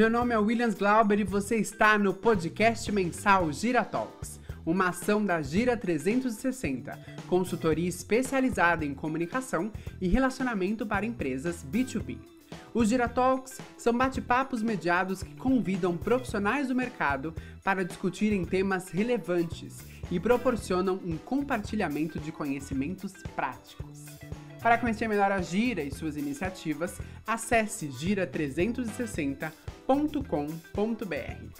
Meu nome é Williams Glauber e você está no podcast mensal Gira Talks, uma ação da Gira 360, consultoria especializada em comunicação e relacionamento para empresas B2B. Os Gira Talks são bate-papos mediados que convidam profissionais do mercado para discutirem temas relevantes e proporcionam um compartilhamento de conhecimentos práticos. Para conhecer melhor a Gira e suas iniciativas, acesse gira360.com.br.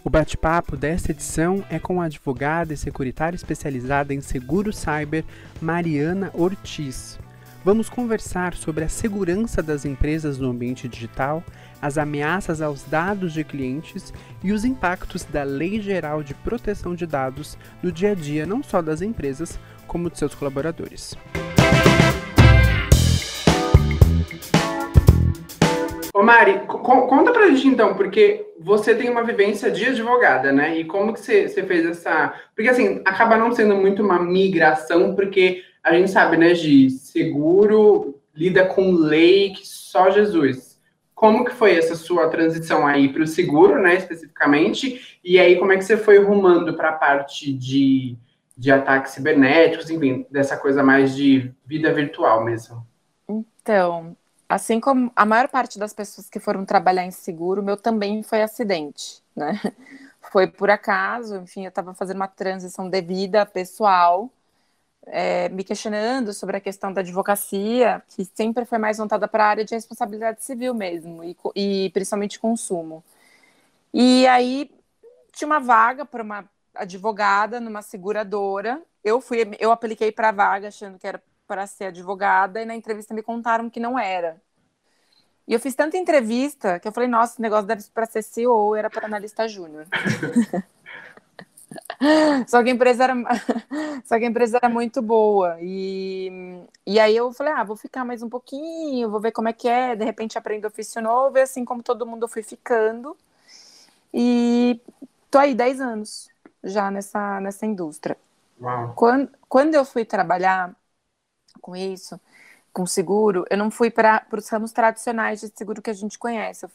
O bate-papo desta edição é com a advogada e securitária especializada em seguro cyber, Mariana Ortiz. Vamos conversar sobre a segurança das empresas no ambiente digital, as ameaças aos dados de clientes e os impactos da Lei Geral de Proteção de Dados no dia a dia não só das empresas, como de seus colaboradores. Ô Mari, co conta pra gente então, porque você tem uma vivência de advogada, né? E como que você, você fez essa. Porque assim, acaba não sendo muito uma migração, porque a gente sabe, né, de seguro lida com lei que só Jesus. Como que foi essa sua transição aí para o seguro, né, especificamente? E aí, como é que você foi rumando para a parte de, de ataques cibernéticos, enfim, dessa coisa mais de vida virtual mesmo? Então, assim como a maior parte das pessoas que foram trabalhar em seguro, meu também foi acidente, né? Foi por acaso, enfim, eu estava fazendo uma transição de vida pessoal, é, me questionando sobre a questão da advocacia, que sempre foi mais voltada para a área de responsabilidade civil mesmo, e, e principalmente consumo. E aí tinha uma vaga para uma advogada numa seguradora. Eu fui, eu apliquei para a vaga achando que era para ser advogada e na entrevista me contaram que não era. E eu fiz tanta entrevista que eu falei, nossa, esse negócio deve ser para ser CEO, era para analista júnior. Só que a empresa era, só que a empresa era muito boa. E, e aí eu falei, ah, vou ficar mais um pouquinho, vou ver como é que é, de repente aprendo ofício novo, e assim como todo mundo eu fui ficando. E tô aí 10 anos já nessa, nessa indústria. Uau. Quando, quando eu fui trabalhar, com isso, com seguro, eu não fui para os ramos tradicionais de seguro que a gente conhece, eu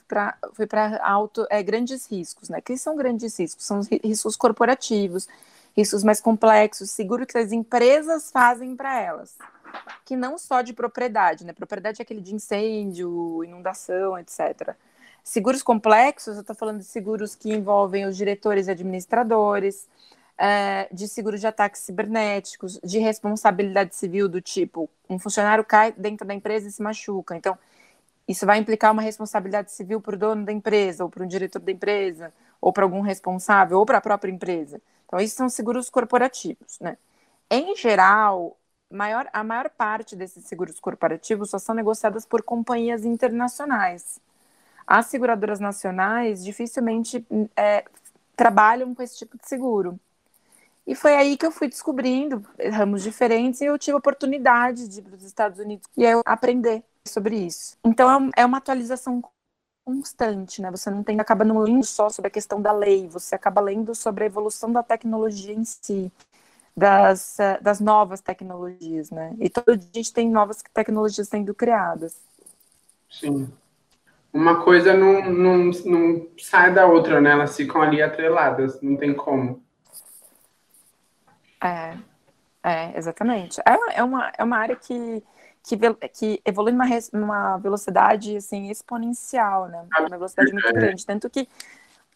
fui para alto é, grandes riscos, né? Que são grandes riscos? São riscos corporativos, riscos mais complexos, seguro que as empresas fazem para elas, que não só de propriedade, né? Propriedade é aquele de incêndio, inundação, etc. Seguros complexos, eu estou falando de seguros que envolvem os diretores e administradores, é, de seguro de ataques cibernéticos, de responsabilidade civil do tipo, um funcionário cai dentro da empresa e se machuca. Então, isso vai implicar uma responsabilidade civil para o dono da empresa, ou para o diretor da empresa, ou para algum responsável, ou para a própria empresa. Então, isso são seguros corporativos, né? Em geral, maior, a maior parte desses seguros corporativos só são negociadas por companhias internacionais. As seguradoras nacionais dificilmente é, trabalham com esse tipo de seguro. E foi aí que eu fui descobrindo ramos diferentes e eu tive a oportunidade de ir para os Estados Unidos e eu aprender sobre isso. Então é, é uma atualização constante, né? Você não tem acaba não lendo só sobre a questão da lei, você acaba lendo sobre a evolução da tecnologia em si, das, eh, das novas tecnologias, né? E todo dia a gente tem novas tecnologias sendo criadas. Sim. Uma coisa não, não, não sai da outra, né? Elas ficam ali atreladas, não tem como. É, é exatamente. É, é, uma, é uma área que, que, que evolui numa, numa velocidade assim, exponencial, né? Uma velocidade muito grande. Tanto que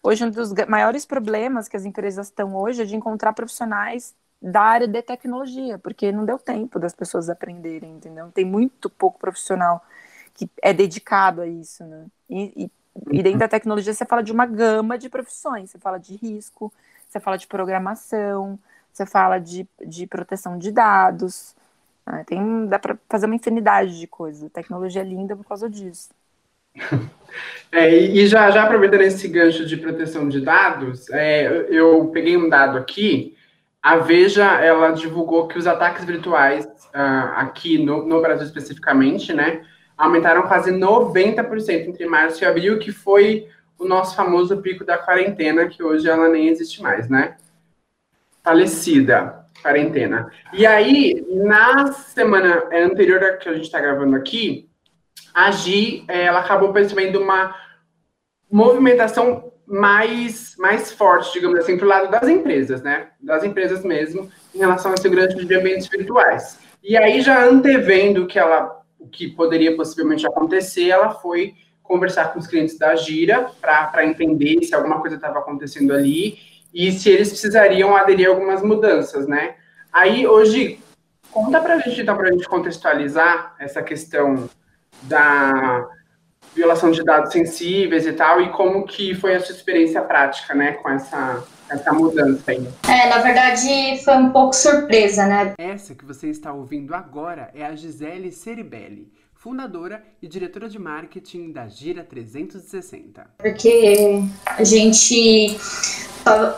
hoje um dos maiores problemas que as empresas estão hoje é de encontrar profissionais da área de tecnologia, porque não deu tempo das pessoas aprenderem, entendeu? Tem muito pouco profissional que é dedicado a isso, né? E, e, e dentro da tecnologia você fala de uma gama de profissões, você fala de risco, você fala de programação, você fala de, de proteção de dados. Né? Tem, dá para fazer uma infinidade de coisas. A tecnologia é linda por causa disso. É, e já, já aproveitando esse gancho de proteção de dados, é, eu peguei um dado aqui. A Veja, ela divulgou que os ataques virtuais uh, aqui no, no Brasil especificamente, né, aumentaram quase 90% entre março e abril, que foi o nosso famoso pico da quarentena, que hoje ela nem existe mais, né? Falecida, quarentena. E aí, na semana anterior que a gente está gravando aqui, a Gi, ela acabou percebendo uma movimentação mais, mais forte, digamos assim, para o lado das empresas, né? Das empresas mesmo, em relação à segurança de ambientes virtuais. E aí, já antevendo que ela, o que poderia possivelmente acontecer, ela foi conversar com os clientes da Gira para entender se alguma coisa estava acontecendo ali e se eles precisariam aderir a algumas mudanças, né? Aí, hoje, conta para a gente, então, para a gente contextualizar essa questão da violação de dados sensíveis e tal, e como que foi a sua experiência prática, né, com essa, essa mudança aí. É, na verdade, foi um pouco surpresa, né? Essa que você está ouvindo agora é a Gisele Ceribelli, fundadora e diretora de marketing da Gira 360. Porque a gente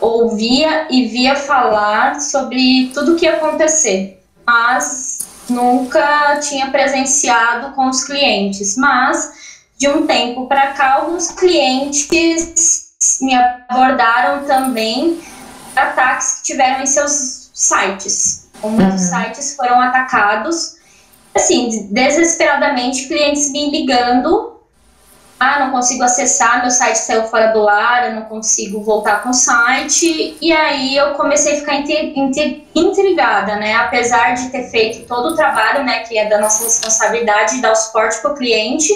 ouvia e via falar sobre tudo o que ia acontecer, mas nunca tinha presenciado com os clientes. Mas de um tempo para cá, alguns clientes me abordaram também ataques que tiveram em seus sites. Muitos uhum. sites foram atacados, assim, desesperadamente, clientes me ligando. Ah, não consigo acessar, meu site saiu fora do ar, eu não consigo voltar com o site. E aí eu comecei a ficar intrigada, né? Apesar de ter feito todo o trabalho, né, que é da nossa responsabilidade de dar o suporte para o cliente,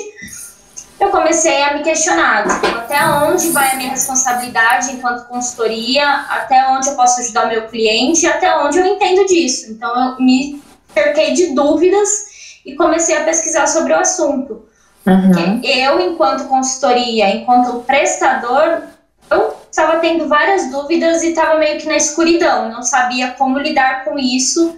eu comecei a me questionar tipo, até onde vai a minha responsabilidade enquanto consultoria, até onde eu posso ajudar o meu cliente, até onde eu entendo disso. Então eu me cerquei de dúvidas e comecei a pesquisar sobre o assunto. Uhum. Eu, enquanto consultoria, enquanto prestador, eu estava tendo várias dúvidas e estava meio que na escuridão, não sabia como lidar com isso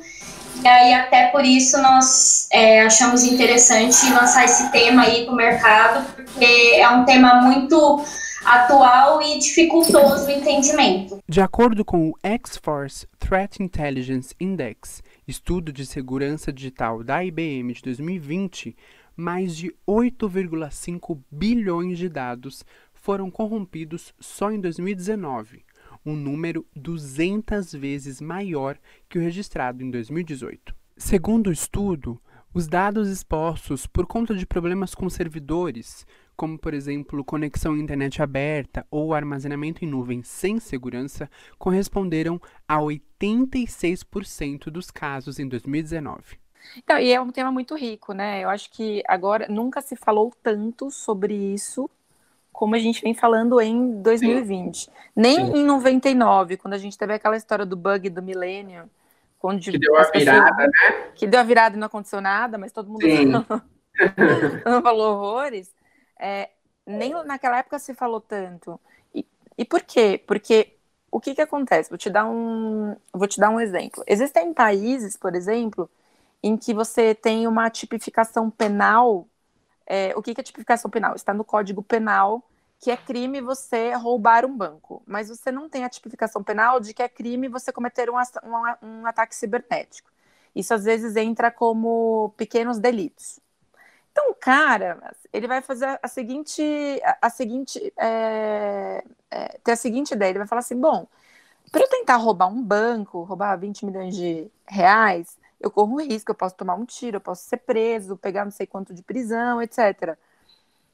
e aí, até por isso, nós é, achamos interessante lançar esse tema aí para o mercado, porque é um tema muito atual e dificultoso o entendimento. De acordo com o X-Force Threat Intelligence Index, estudo de segurança digital da IBM de 2020, mais de 8,5 bilhões de dados foram corrompidos só em 2019 um número 200 vezes maior que o registrado em 2018. Segundo o estudo, os dados expostos por conta de problemas com servidores, como por exemplo conexão à internet aberta ou armazenamento em nuvem sem segurança, corresponderam a 86% dos casos em 2019. Então, e é um tema muito rico, né? Eu acho que agora nunca se falou tanto sobre isso como a gente vem falando em 2020. Sim. Nem Sim. em 99, quando a gente teve aquela história do bug do milênio, onde que deu a virada, pessoas, né? Que deu a virada e não aconteceu nada, mas todo mundo não falou horrores. É, nem naquela época se falou tanto. E, e por quê? Porque o que, que acontece? Vou te dar um, vou te dar um exemplo. Existem países, por exemplo, em que você tem uma tipificação penal é, o que, que é tipificação penal? Está no Código Penal que é crime você roubar um banco, mas você não tem a tipificação penal de que é crime você cometer um, um, um ataque cibernético. Isso às vezes entra como pequenos delitos. Então, o cara, ele vai fazer a seguinte, a, a seguinte, é, é, ter a seguinte ideia, ele vai falar assim, bom, para eu tentar roubar um banco, roubar 20 milhões de reais, eu corro risco, eu posso tomar um tiro, eu posso ser preso, pegar não sei quanto de prisão, etc.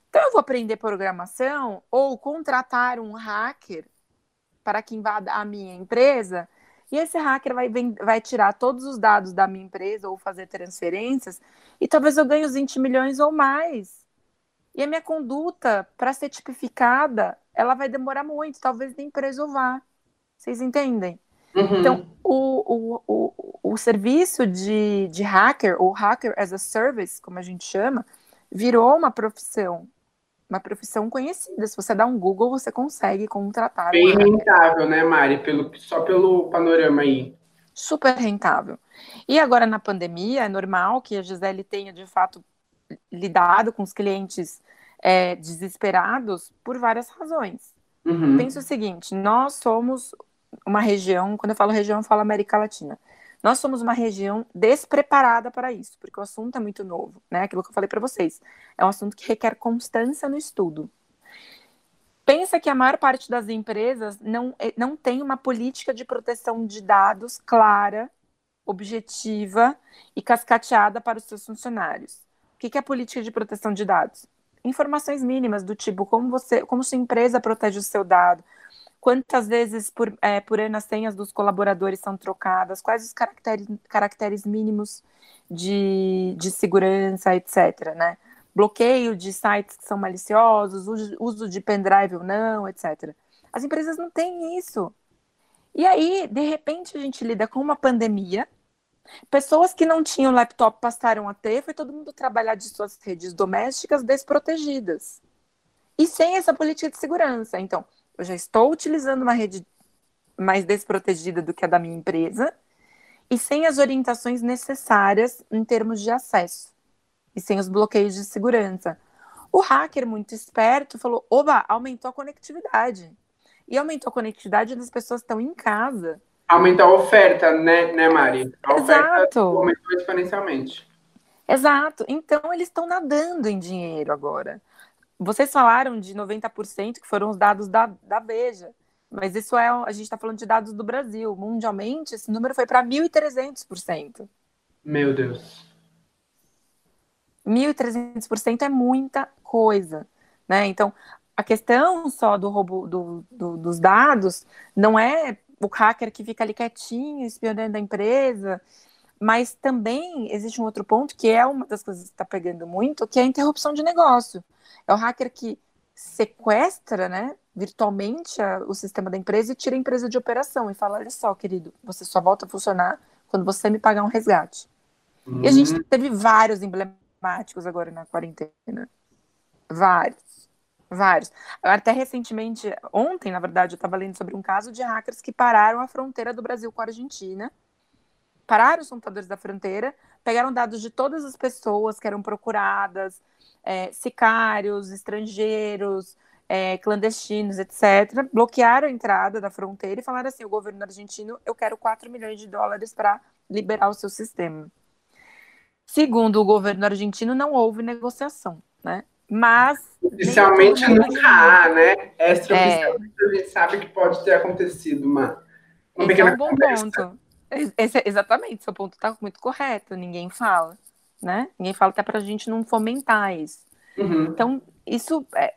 Então eu vou aprender programação ou contratar um hacker para que invada a minha empresa e esse hacker vai, vai tirar todos os dados da minha empresa ou fazer transferências e talvez eu ganhe os 20 milhões ou mais. E a minha conduta, para ser tipificada, ela vai demorar muito, talvez nem preso vá. Vocês entendem? Uhum. Então, o, o, o, o serviço de, de hacker, ou hacker as a service, como a gente chama, virou uma profissão. Uma profissão conhecida. Se você dá um Google, você consegue contratar. Bem rentável, né, Mari? Pelo, só pelo panorama aí. Super rentável. E agora, na pandemia, é normal que a Gisele tenha, de fato, lidado com os clientes é, desesperados por várias razões. Uhum. Pensa o seguinte: nós somos uma região, quando eu falo região, eu falo América Latina. Nós somos uma região despreparada para isso, porque o assunto é muito novo, né? Aquilo que eu falei para vocês. É um assunto que requer constância no estudo. Pensa que a maior parte das empresas não, eh, não tem uma política de proteção de dados clara, objetiva e cascateada para os seus funcionários. O que é a política de proteção de dados? informações mínimas do tipo como você, como sua empresa protege o seu dado, quantas vezes por, é, por ano as senhas dos colaboradores são trocadas, quais os caracteres, caracteres mínimos de, de segurança, etc. Né? Bloqueio de sites que são maliciosos, uso, de pendrive ou não, etc. As empresas não têm isso. E aí, de repente, a gente lida com uma pandemia. Pessoas que não tinham laptop passaram a ter, foi todo mundo trabalhar de suas redes domésticas desprotegidas. E sem essa política de segurança. Então, eu já estou utilizando uma rede mais desprotegida do que a da minha empresa e sem as orientações necessárias em termos de acesso e sem os bloqueios de segurança. O hacker, muito esperto, falou: oba, aumentou a conectividade e aumentou a conectividade das pessoas que estão em casa. Aumentou a oferta, né, né Mari? A Exato. aumentou exponencialmente. Exato. Então, eles estão nadando em dinheiro agora. Vocês falaram de 90% que foram os dados da, da Veja, mas isso é, a gente está falando de dados do Brasil. Mundialmente, esse número foi para 1.300%. Meu Deus. 1.300% é muita coisa, né? Então, a questão só do roubo do, do, dos dados não é o hacker que fica ali quietinho, espionando a empresa, mas também existe um outro ponto que é uma das coisas que está pegando muito, que é a interrupção de negócio. É o hacker que sequestra, né, virtualmente a, o sistema da empresa e tira a empresa de operação e fala: olha só, querido, você só volta a funcionar quando você me pagar um resgate. E a gente uhum. teve vários emblemáticos agora na quarentena. Vários. Vários. Até recentemente, ontem, na verdade, eu estava lendo sobre um caso de hackers que pararam a fronteira do Brasil com a Argentina, pararam os computadores da fronteira, pegaram dados de todas as pessoas que eram procuradas, é, sicários, estrangeiros, é, clandestinos, etc., bloquearam a entrada da fronteira e falaram assim: o governo argentino, eu quero 4 milhões de dólares para liberar o seu sistema. Segundo o governo argentino, não houve negociação, né? Mas. Oficialmente nunca há, né? Extraoficialmente é. a gente sabe que pode ter acontecido uma, uma Esse é um bom conversa. ponto. Esse, exatamente, seu ponto está muito correto, ninguém fala, né? Ninguém fala até para a gente não fomentar isso. Uhum. Então, isso é,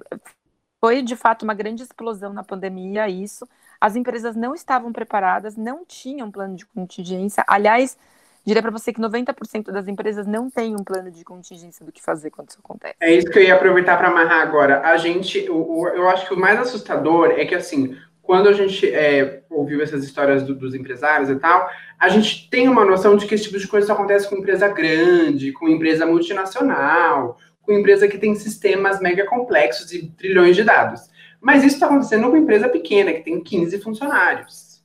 foi de fato uma grande explosão na pandemia, isso. As empresas não estavam preparadas, não tinham plano de contingência. Aliás, diria para você que 90% das empresas não têm um plano de contingência do que fazer quando isso acontece. É isso que eu ia aproveitar para amarrar agora. A gente, eu, eu acho que o mais assustador é que, assim, quando a gente é, ouviu essas histórias do, dos empresários e tal, a gente tem uma noção de que esse tipo de coisa só acontece com empresa grande, com empresa multinacional, com empresa que tem sistemas mega complexos e trilhões de dados. Mas isso está acontecendo com empresa pequena, que tem 15 funcionários.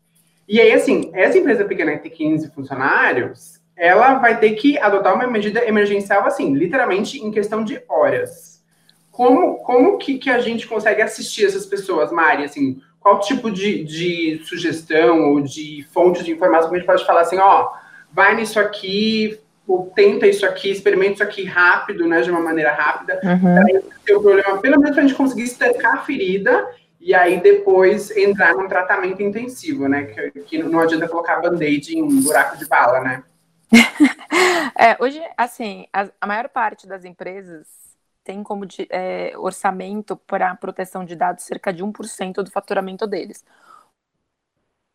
E aí, assim, essa empresa pequena que tem 15 funcionários, ela vai ter que adotar uma medida emergencial, assim, literalmente em questão de horas. Como, como que, que a gente consegue assistir essas pessoas, Mari? Assim, qual tipo de, de sugestão ou de fonte de informação que a gente pode falar assim, ó, vai nisso aqui, ou tenta isso aqui, experimenta isso aqui rápido, né, de uma maneira rápida, uhum. para ter o problema, pelo menos para a gente conseguir estancar a ferida e aí depois entrar num tratamento intensivo, né? Que, que não adianta colocar band-aid em um buraco de bala, né? é, hoje, assim, a, a, maior parte das empresas tem como de, é, orçamento para proteção de dados cerca de 1% do faturamento deles.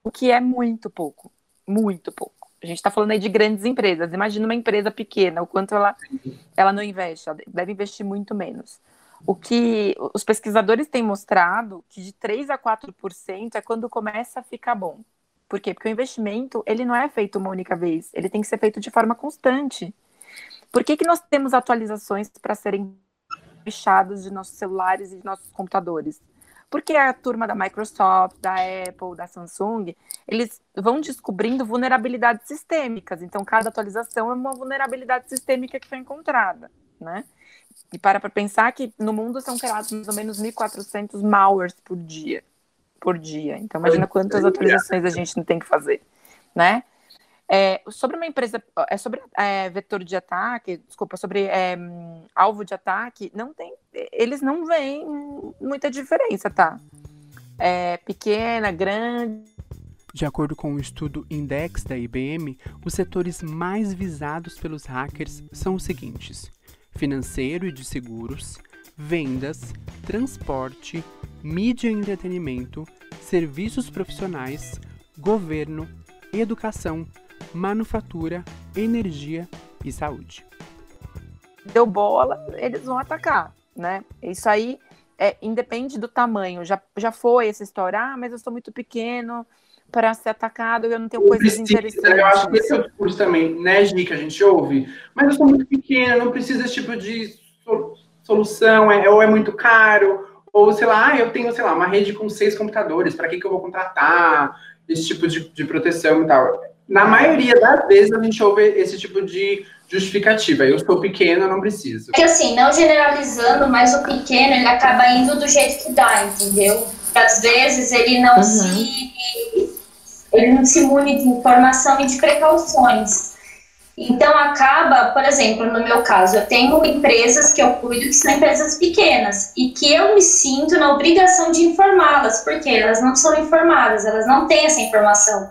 O que é muito pouco, muito pouco. A gente está falando aí de grandes empresas. Imagina uma empresa pequena, o quanto ela, ela não investe, ela deve investir muito menos. O que os pesquisadores têm mostrado que de 3 a 4% é quando começa a ficar bom. Por quê? Porque o investimento, ele não é feito uma única vez, ele tem que ser feito de forma constante. Por que, que nós temos atualizações para serem fechadas de nossos celulares e de nossos computadores? Porque a turma da Microsoft, da Apple, da Samsung, eles vão descobrindo vulnerabilidades sistêmicas. Então, cada atualização é uma vulnerabilidade sistêmica que foi encontrada, né? E para para pensar que no mundo são criados mais ou menos 1.400 malwares por dia. Por dia. Então, imagina quantas atualizações a gente não tem que fazer, né? É, sobre uma empresa, é sobre é, vetor de ataque, desculpa, sobre é, alvo de ataque, não tem, eles não veem muita diferença, tá? É, pequena, grande. De acordo com o estudo Index da IBM, os setores mais visados pelos hackers são os seguintes: financeiro e de seguros, vendas, transporte, mídia e entretenimento, serviços profissionais, governo, educação, manufatura, energia e saúde. Deu bola, eles vão atacar, né? Isso aí é, independe do tamanho. Já, já foi essa história, ah, mas eu sou muito pequeno para ser atacado, eu não tenho coisas precisa, interessantes. Eu acho que esse é o discurso também, né, Gi, que a gente ouve. Mas eu sou muito pequeno, não preciso desse tipo de solução, é, ou é muito caro, ou sei lá, ah, eu tenho, sei lá, uma rede com seis computadores, para que, que eu vou contratar esse tipo de, de proteção e tal. Na maioria das vezes a gente ouve esse tipo de justificativa. Eu sou pequeno, eu não preciso. É que assim, não generalizando, mas o pequeno ele acaba indo do jeito que dá, entendeu? Às vezes ele não uhum. se ele não se mune de informação e de precauções. Então acaba, por exemplo, no meu caso, eu tenho empresas que eu cuido que são empresas pequenas e que eu me sinto na obrigação de informá-las, porque elas não são informadas, elas não têm essa informação.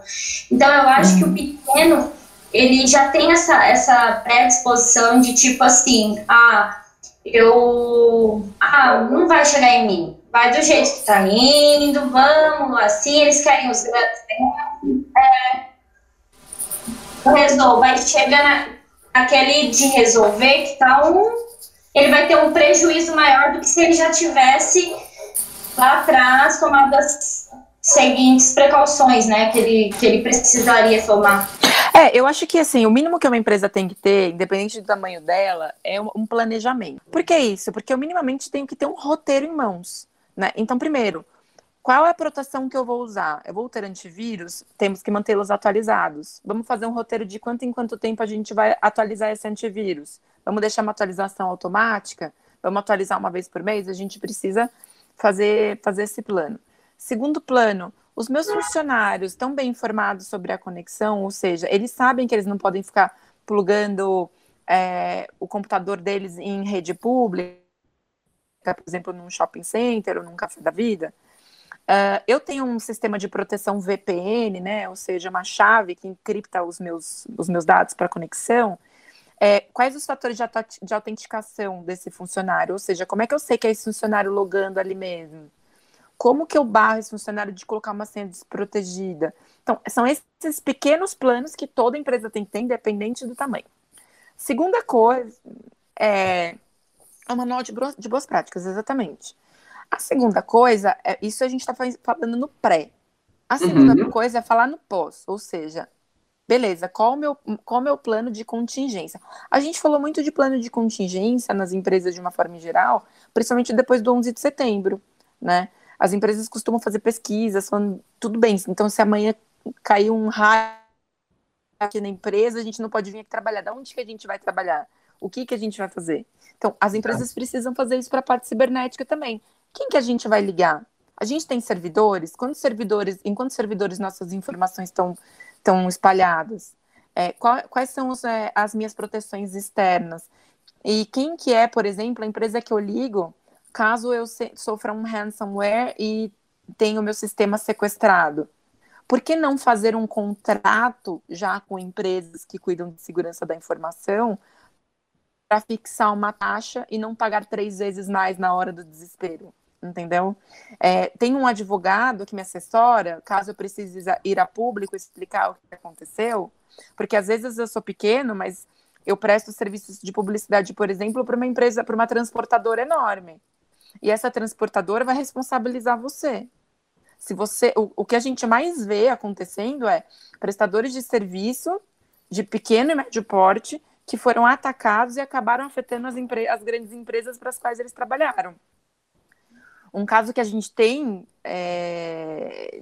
Então eu acho que o uhum. pequeno ele já tem essa, essa predisposição de tipo assim, ah, eu. Ah, não vai chegar em mim. Vai do jeito que tá indo, vamos, assim, eles querem os grandes. É, resolve, vai chegar naquele de resolver que tá um. Ele vai ter um prejuízo maior do que se ele já tivesse lá atrás tomado as seguintes precauções, né, que ele, que ele precisaria tomar. É, eu acho que assim, o mínimo que uma empresa tem que ter, independente do tamanho dela, é um planejamento. Por que isso? Porque eu minimamente tenho que ter um roteiro em mãos. Né? Então, primeiro, qual é a proteção que eu vou usar? Eu vou ter antivírus? Temos que mantê-los atualizados. Vamos fazer um roteiro de quanto em quanto tempo a gente vai atualizar esse antivírus. Vamos deixar uma atualização automática? Vamos atualizar uma vez por mês? A gente precisa fazer, fazer esse plano. Segundo plano, os meus funcionários estão bem informados sobre a conexão, ou seja, eles sabem que eles não podem ficar plugando é, o computador deles em rede pública, por exemplo, num shopping center ou num café da vida. Uh, eu tenho um sistema de proteção VPN, né, ou seja, uma chave que encripta os meus, os meus dados para conexão. É, quais os fatores de, de autenticação desse funcionário? Ou seja, como é que eu sei que é esse funcionário logando ali mesmo? Como que eu barro esse funcionário de colocar uma senha desprotegida? Então, são esses pequenos planos que toda empresa tem que ter, independente do tamanho. Segunda coisa é, é uma manual de, de boas práticas, exatamente. A segunda coisa, é, isso a gente está falando no pré. A segunda uhum. coisa é falar no pós, ou seja, beleza, qual o, meu, qual o meu plano de contingência? A gente falou muito de plano de contingência nas empresas de uma forma geral, principalmente depois do 11 de setembro, né? As empresas costumam fazer pesquisas, falando, tudo bem, então se amanhã cair um raio aqui na empresa, a gente não pode vir aqui trabalhar. Da onde que a gente vai trabalhar? O que que a gente vai fazer? Então, as empresas precisam fazer isso para a parte cibernética também. Quem que a gente vai ligar? A gente tem servidores? Quantos servidores, em quantos servidores nossas informações estão, estão espalhadas? É, qual, quais são os, é, as minhas proteções externas? E quem que é, por exemplo, a empresa que eu ligo caso eu sofra um ransomware e tenha o meu sistema sequestrado? Por que não fazer um contrato já com empresas que cuidam de segurança da informação para fixar uma taxa e não pagar três vezes mais na hora do desespero? Entendeu? É, tem um advogado que me assessora, caso eu precise ir a público explicar o que aconteceu, porque às vezes eu sou pequeno, mas eu presto serviços de publicidade, por exemplo, para uma empresa, para uma transportadora enorme. E essa transportadora vai responsabilizar você. Se você, o, o que a gente mais vê acontecendo é prestadores de serviço de pequeno e médio porte que foram atacados e acabaram afetando as, as grandes empresas para as quais eles trabalharam. Um caso que a gente tem é,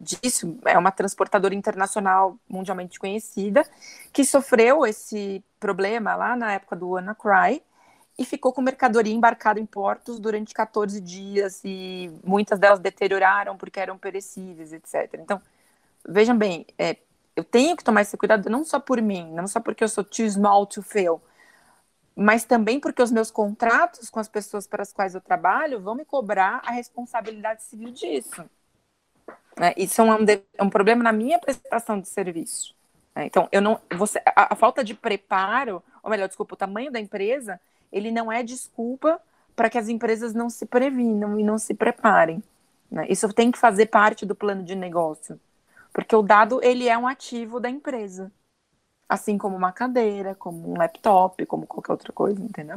disso é uma transportadora internacional mundialmente conhecida que sofreu esse problema lá na época do WannaCry e ficou com mercadoria embarcada em portos durante 14 dias e muitas delas deterioraram porque eram perecíveis, etc. Então, vejam bem, é, eu tenho que tomar esse cuidado não só por mim, não só porque eu sou too small to fail, mas também porque os meus contratos com as pessoas para as quais eu trabalho vão me cobrar a responsabilidade civil disso. Né? Isso é um, é um problema na minha prestação de serviço. Né? Então, eu não, você, a, a falta de preparo, ou melhor, desculpa, o tamanho da empresa ele não é desculpa para que as empresas não se previnam e não se preparem. Né? Isso tem que fazer parte do plano de negócio, porque o dado ele é um ativo da empresa, assim como uma cadeira, como um laptop, como qualquer outra coisa, entendeu?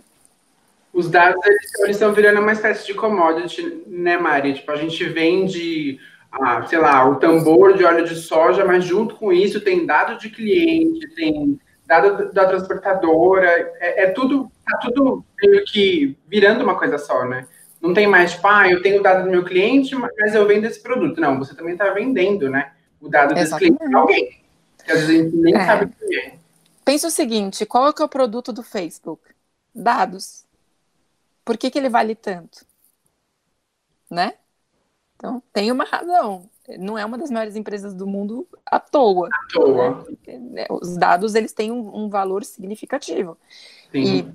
Os dados eles, eles estão virando uma espécie de commodity, né, Mari? Tipo, a gente vende, ah, sei lá, o tambor de óleo de soja, mas junto com isso tem dado de cliente, tem dado da transportadora, é, é tudo, tá tudo meio que virando uma coisa só, né? Não tem mais, tipo, ah, eu tenho o dado do meu cliente, mas eu vendo esse produto. Não, você também está vendendo, né? O dado desse cliente para alguém. Que às vezes a gente nem é. sabe quem é. Pensa o seguinte, qual é, que é o produto do Facebook? Dados. Por que, que ele vale tanto? Né? Então, tem uma razão não é uma das maiores empresas do mundo à toa. À toa. Né? Os dados eles têm um, um valor significativo. Sim. E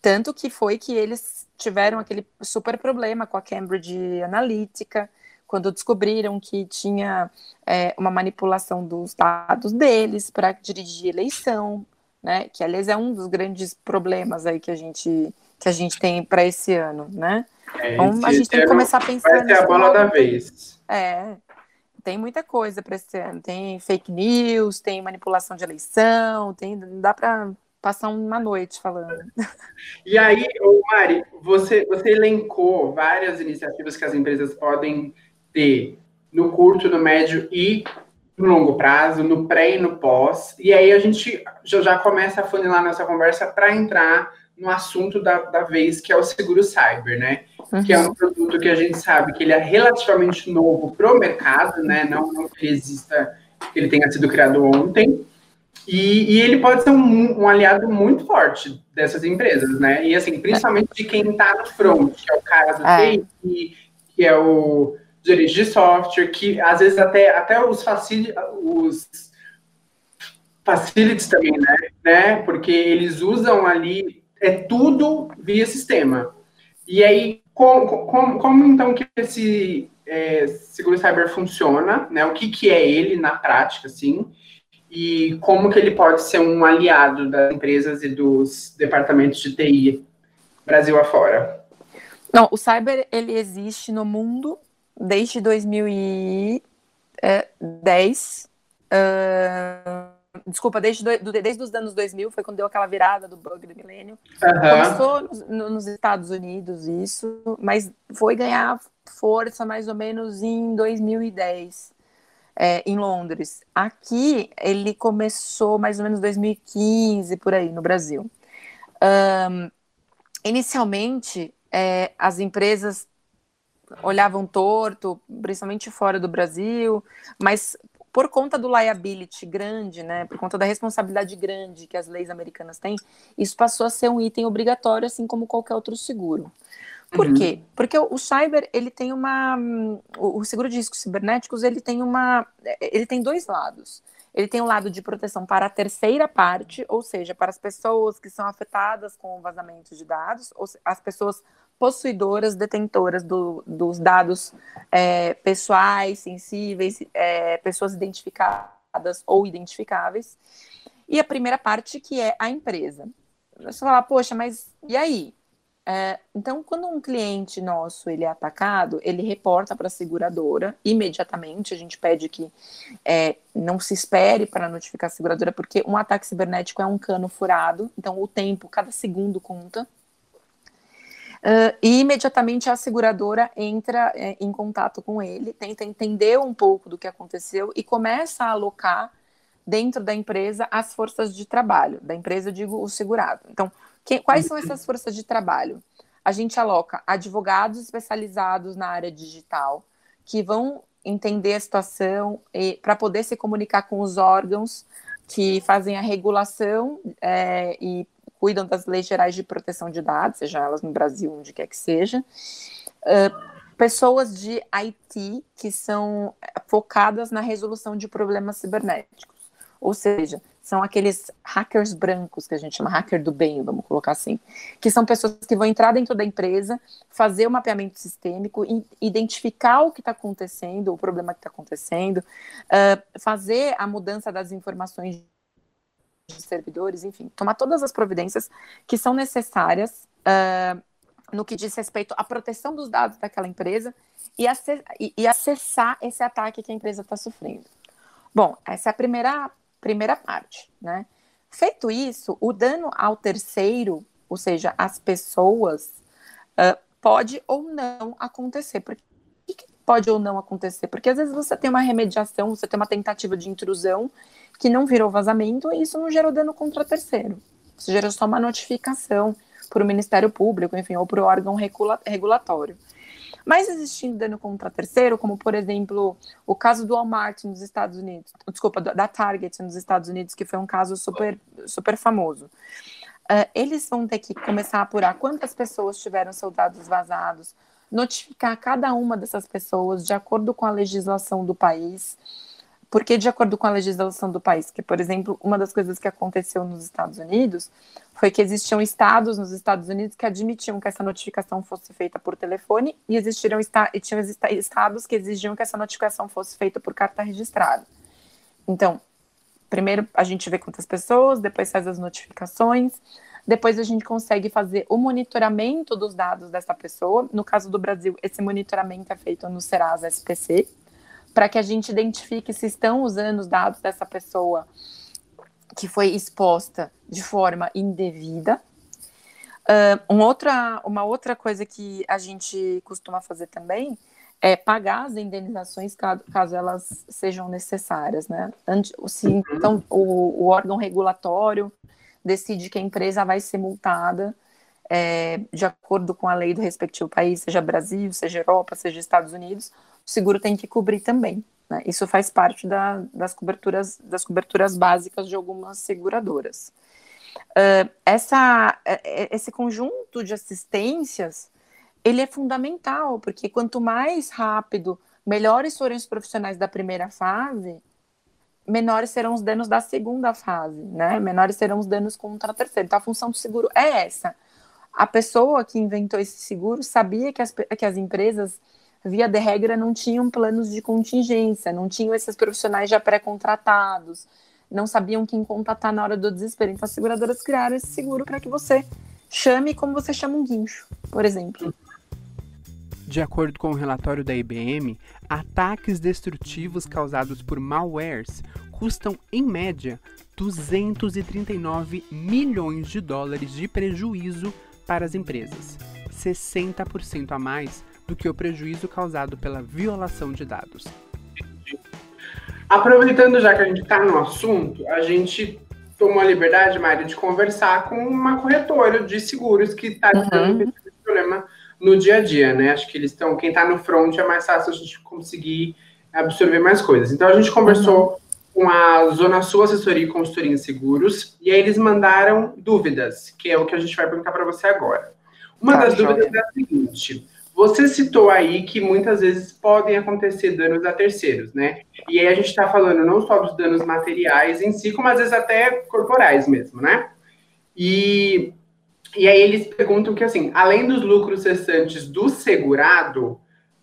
tanto que foi que eles tiveram aquele super problema com a Cambridge Analytica, quando descobriram que tinha é, uma manipulação dos dados deles para dirigir eleição, né? Que aliás é um dos grandes problemas aí que a gente que a gente tem para esse ano, né? É, então a gente tem que começar a pensar. Vai ser a bola da vez. É, tem muita coisa para esse ano. Tem fake news, tem manipulação de eleição, tem, dá para passar uma noite falando. E aí, Mari, você, você elencou várias iniciativas que as empresas podem ter no curto, no médio e no longo prazo, no pré e no pós. E aí a gente já, já começa a funilar nossa conversa para entrar no assunto da, da vez, que é o seguro cyber, né? Uhum. Que é um produto que a gente sabe que ele é relativamente novo para o mercado, né? Não, não que ele exista, que ele tenha sido criado ontem. E, e ele pode ser um, um, aliado muito forte dessas empresas, né? E assim, principalmente de quem está no front, que é o cara do é. TI, que é o gerente de software, que às vezes até, até os, facil, os facilities também, né? né? Porque eles usam ali é tudo via sistema. E aí, como, como, como então que esse é, seguro cyber funciona, né? O que, que é ele na prática, assim, e como que ele pode ser um aliado das empresas e dos departamentos de TI Brasil afora? Não, o cyber ele existe no mundo desde 2010. Uh, Desculpa, desde, do, desde os anos 2000, foi quando deu aquela virada do bug do milênio. Uhum. Começou nos, nos, Estados Unidos isso, mas foi ganhar força mais ou menos em 2010, é, em Londres. Aqui, ele começou mais ou menos 2015, por aí, no Brasil. Um, inicialmente, é, as empresas olhavam torto, principalmente fora do Brasil, mas por conta do liability grande, né, por conta da responsabilidade grande que as leis americanas têm, isso passou a ser um item obrigatório, assim como qualquer outro seguro. Por uhum. quê? Porque o cyber, ele tem uma, o seguro de riscos cibernéticos, ele tem uma, ele tem dois lados. Ele tem um lado de proteção para a terceira parte, ou seja, para as pessoas que são afetadas com vazamentos de dados, ou as pessoas possuidoras, detentoras do, dos dados é, pessoais, sensíveis, é, pessoas identificadas ou identificáveis. E a primeira parte, que é a empresa. Você falar, poxa, mas e aí? É, então, quando um cliente nosso ele é atacado, ele reporta para a seguradora imediatamente. A gente pede que é, não se espere para notificar a seguradora, porque um ataque cibernético é um cano furado. Então, o tempo, cada segundo conta. Uh, e imediatamente a seguradora entra é, em contato com ele, tenta entender um pouco do que aconteceu e começa a alocar dentro da empresa as forças de trabalho. Da empresa, eu digo o segurado. Então, que, quais são essas forças de trabalho? A gente aloca advogados especializados na área digital que vão entender a situação para poder se comunicar com os órgãos que fazem a regulação é, e cuidam das leis gerais de proteção de dados, seja elas no Brasil, onde quer que seja. Uh, pessoas de IT que são focadas na resolução de problemas cibernéticos. Ou seja, são aqueles hackers brancos que a gente chama hacker do bem, vamos colocar assim, que são pessoas que vão entrar dentro da empresa, fazer o mapeamento sistêmico, identificar o que está acontecendo, o problema que está acontecendo, uh, fazer a mudança das informações de servidores, enfim, tomar todas as providências que são necessárias uh, no que diz respeito à proteção dos dados daquela empresa e, acessar, e, e acessar esse ataque que a empresa está sofrendo. Bom, essa é a primeira, primeira parte, né? Feito isso, o dano ao terceiro, ou seja, às pessoas, uh, pode ou não acontecer. Por que pode ou não acontecer? Porque às vezes você tem uma remediação, você tem uma tentativa de intrusão que não virou vazamento e isso não gerou dano contra terceiro. Você gerou só uma notificação para o Ministério Público, enfim, ou para o órgão regula regulatório. Mas existindo dano contra terceiro, como por exemplo o caso do Walmart nos Estados Unidos, desculpa, da Target nos Estados Unidos, que foi um caso super, super famoso. Uh, eles vão ter que começar a apurar quantas pessoas tiveram seus dados vazados, notificar cada uma dessas pessoas de acordo com a legislação do país, porque de acordo com a legislação do país, que por exemplo, uma das coisas que aconteceu nos Estados Unidos foi que existiam estados nos Estados Unidos que admitiam que essa notificação fosse feita por telefone e existiram e tinham estados que exigiam que essa notificação fosse feita por carta registrada. Então, primeiro a gente vê quantas pessoas, depois faz as notificações, depois a gente consegue fazer o monitoramento dos dados dessa pessoa. No caso do Brasil, esse monitoramento é feito no Serasa SPC, para que a gente identifique se estão usando os dados dessa pessoa que foi exposta de forma indevida. Uh, um outra, uma outra coisa que a gente costuma fazer também é pagar as indenizações caso, caso elas sejam necessárias, né? Se, uhum. então, o, o, órgão regulatório decide que a empresa vai ser multada é, de acordo com a lei do respectivo país, seja Brasil, seja Europa, seja Estados Unidos, o seguro tem que cobrir também. Né? Isso faz parte da, das, coberturas, das coberturas básicas de algumas seguradoras. Uh, essa, é, é, esse conjunto de assistências ele é fundamental, porque quanto mais rápido, melhores forem os profissionais da primeira fase, menores serão os danos da segunda fase, né? Menores serão os danos contra a terceira. Então, a função do seguro é essa. A pessoa que inventou esse seguro sabia que as, que as empresas via de regra, não tinham planos de contingência, não tinham esses profissionais já pré-contratados, não sabiam quem contatar na hora do desespero. Então, as seguradoras criaram esse seguro para que você chame como você chama um guincho, por exemplo. De acordo com o relatório da IBM, ataques destrutivos causados por malwares custam, em média, 239 milhões de dólares de prejuízo para as empresas, 60% a mais do que o prejuízo causado pela violação de dados. Aproveitando já que a gente está no assunto, a gente tomou a liberdade, Mário, de conversar com uma corretora de seguros que está uhum. esse problema no dia a dia, né? Acho que eles estão, quem está no front é mais fácil a gente conseguir absorver mais coisas. Então a gente conversou uhum. com a Zona Sul Assessoria e Consultoria em Seguros e aí eles mandaram dúvidas, que é o que a gente vai perguntar para você agora. Uma tá, das dúvidas é a seguinte: você citou aí que muitas vezes podem acontecer danos a terceiros, né? E aí a gente está falando não só dos danos materiais em si, como às vezes até corporais mesmo, né? E, e aí eles perguntam que, assim, além dos lucros cessantes do segurado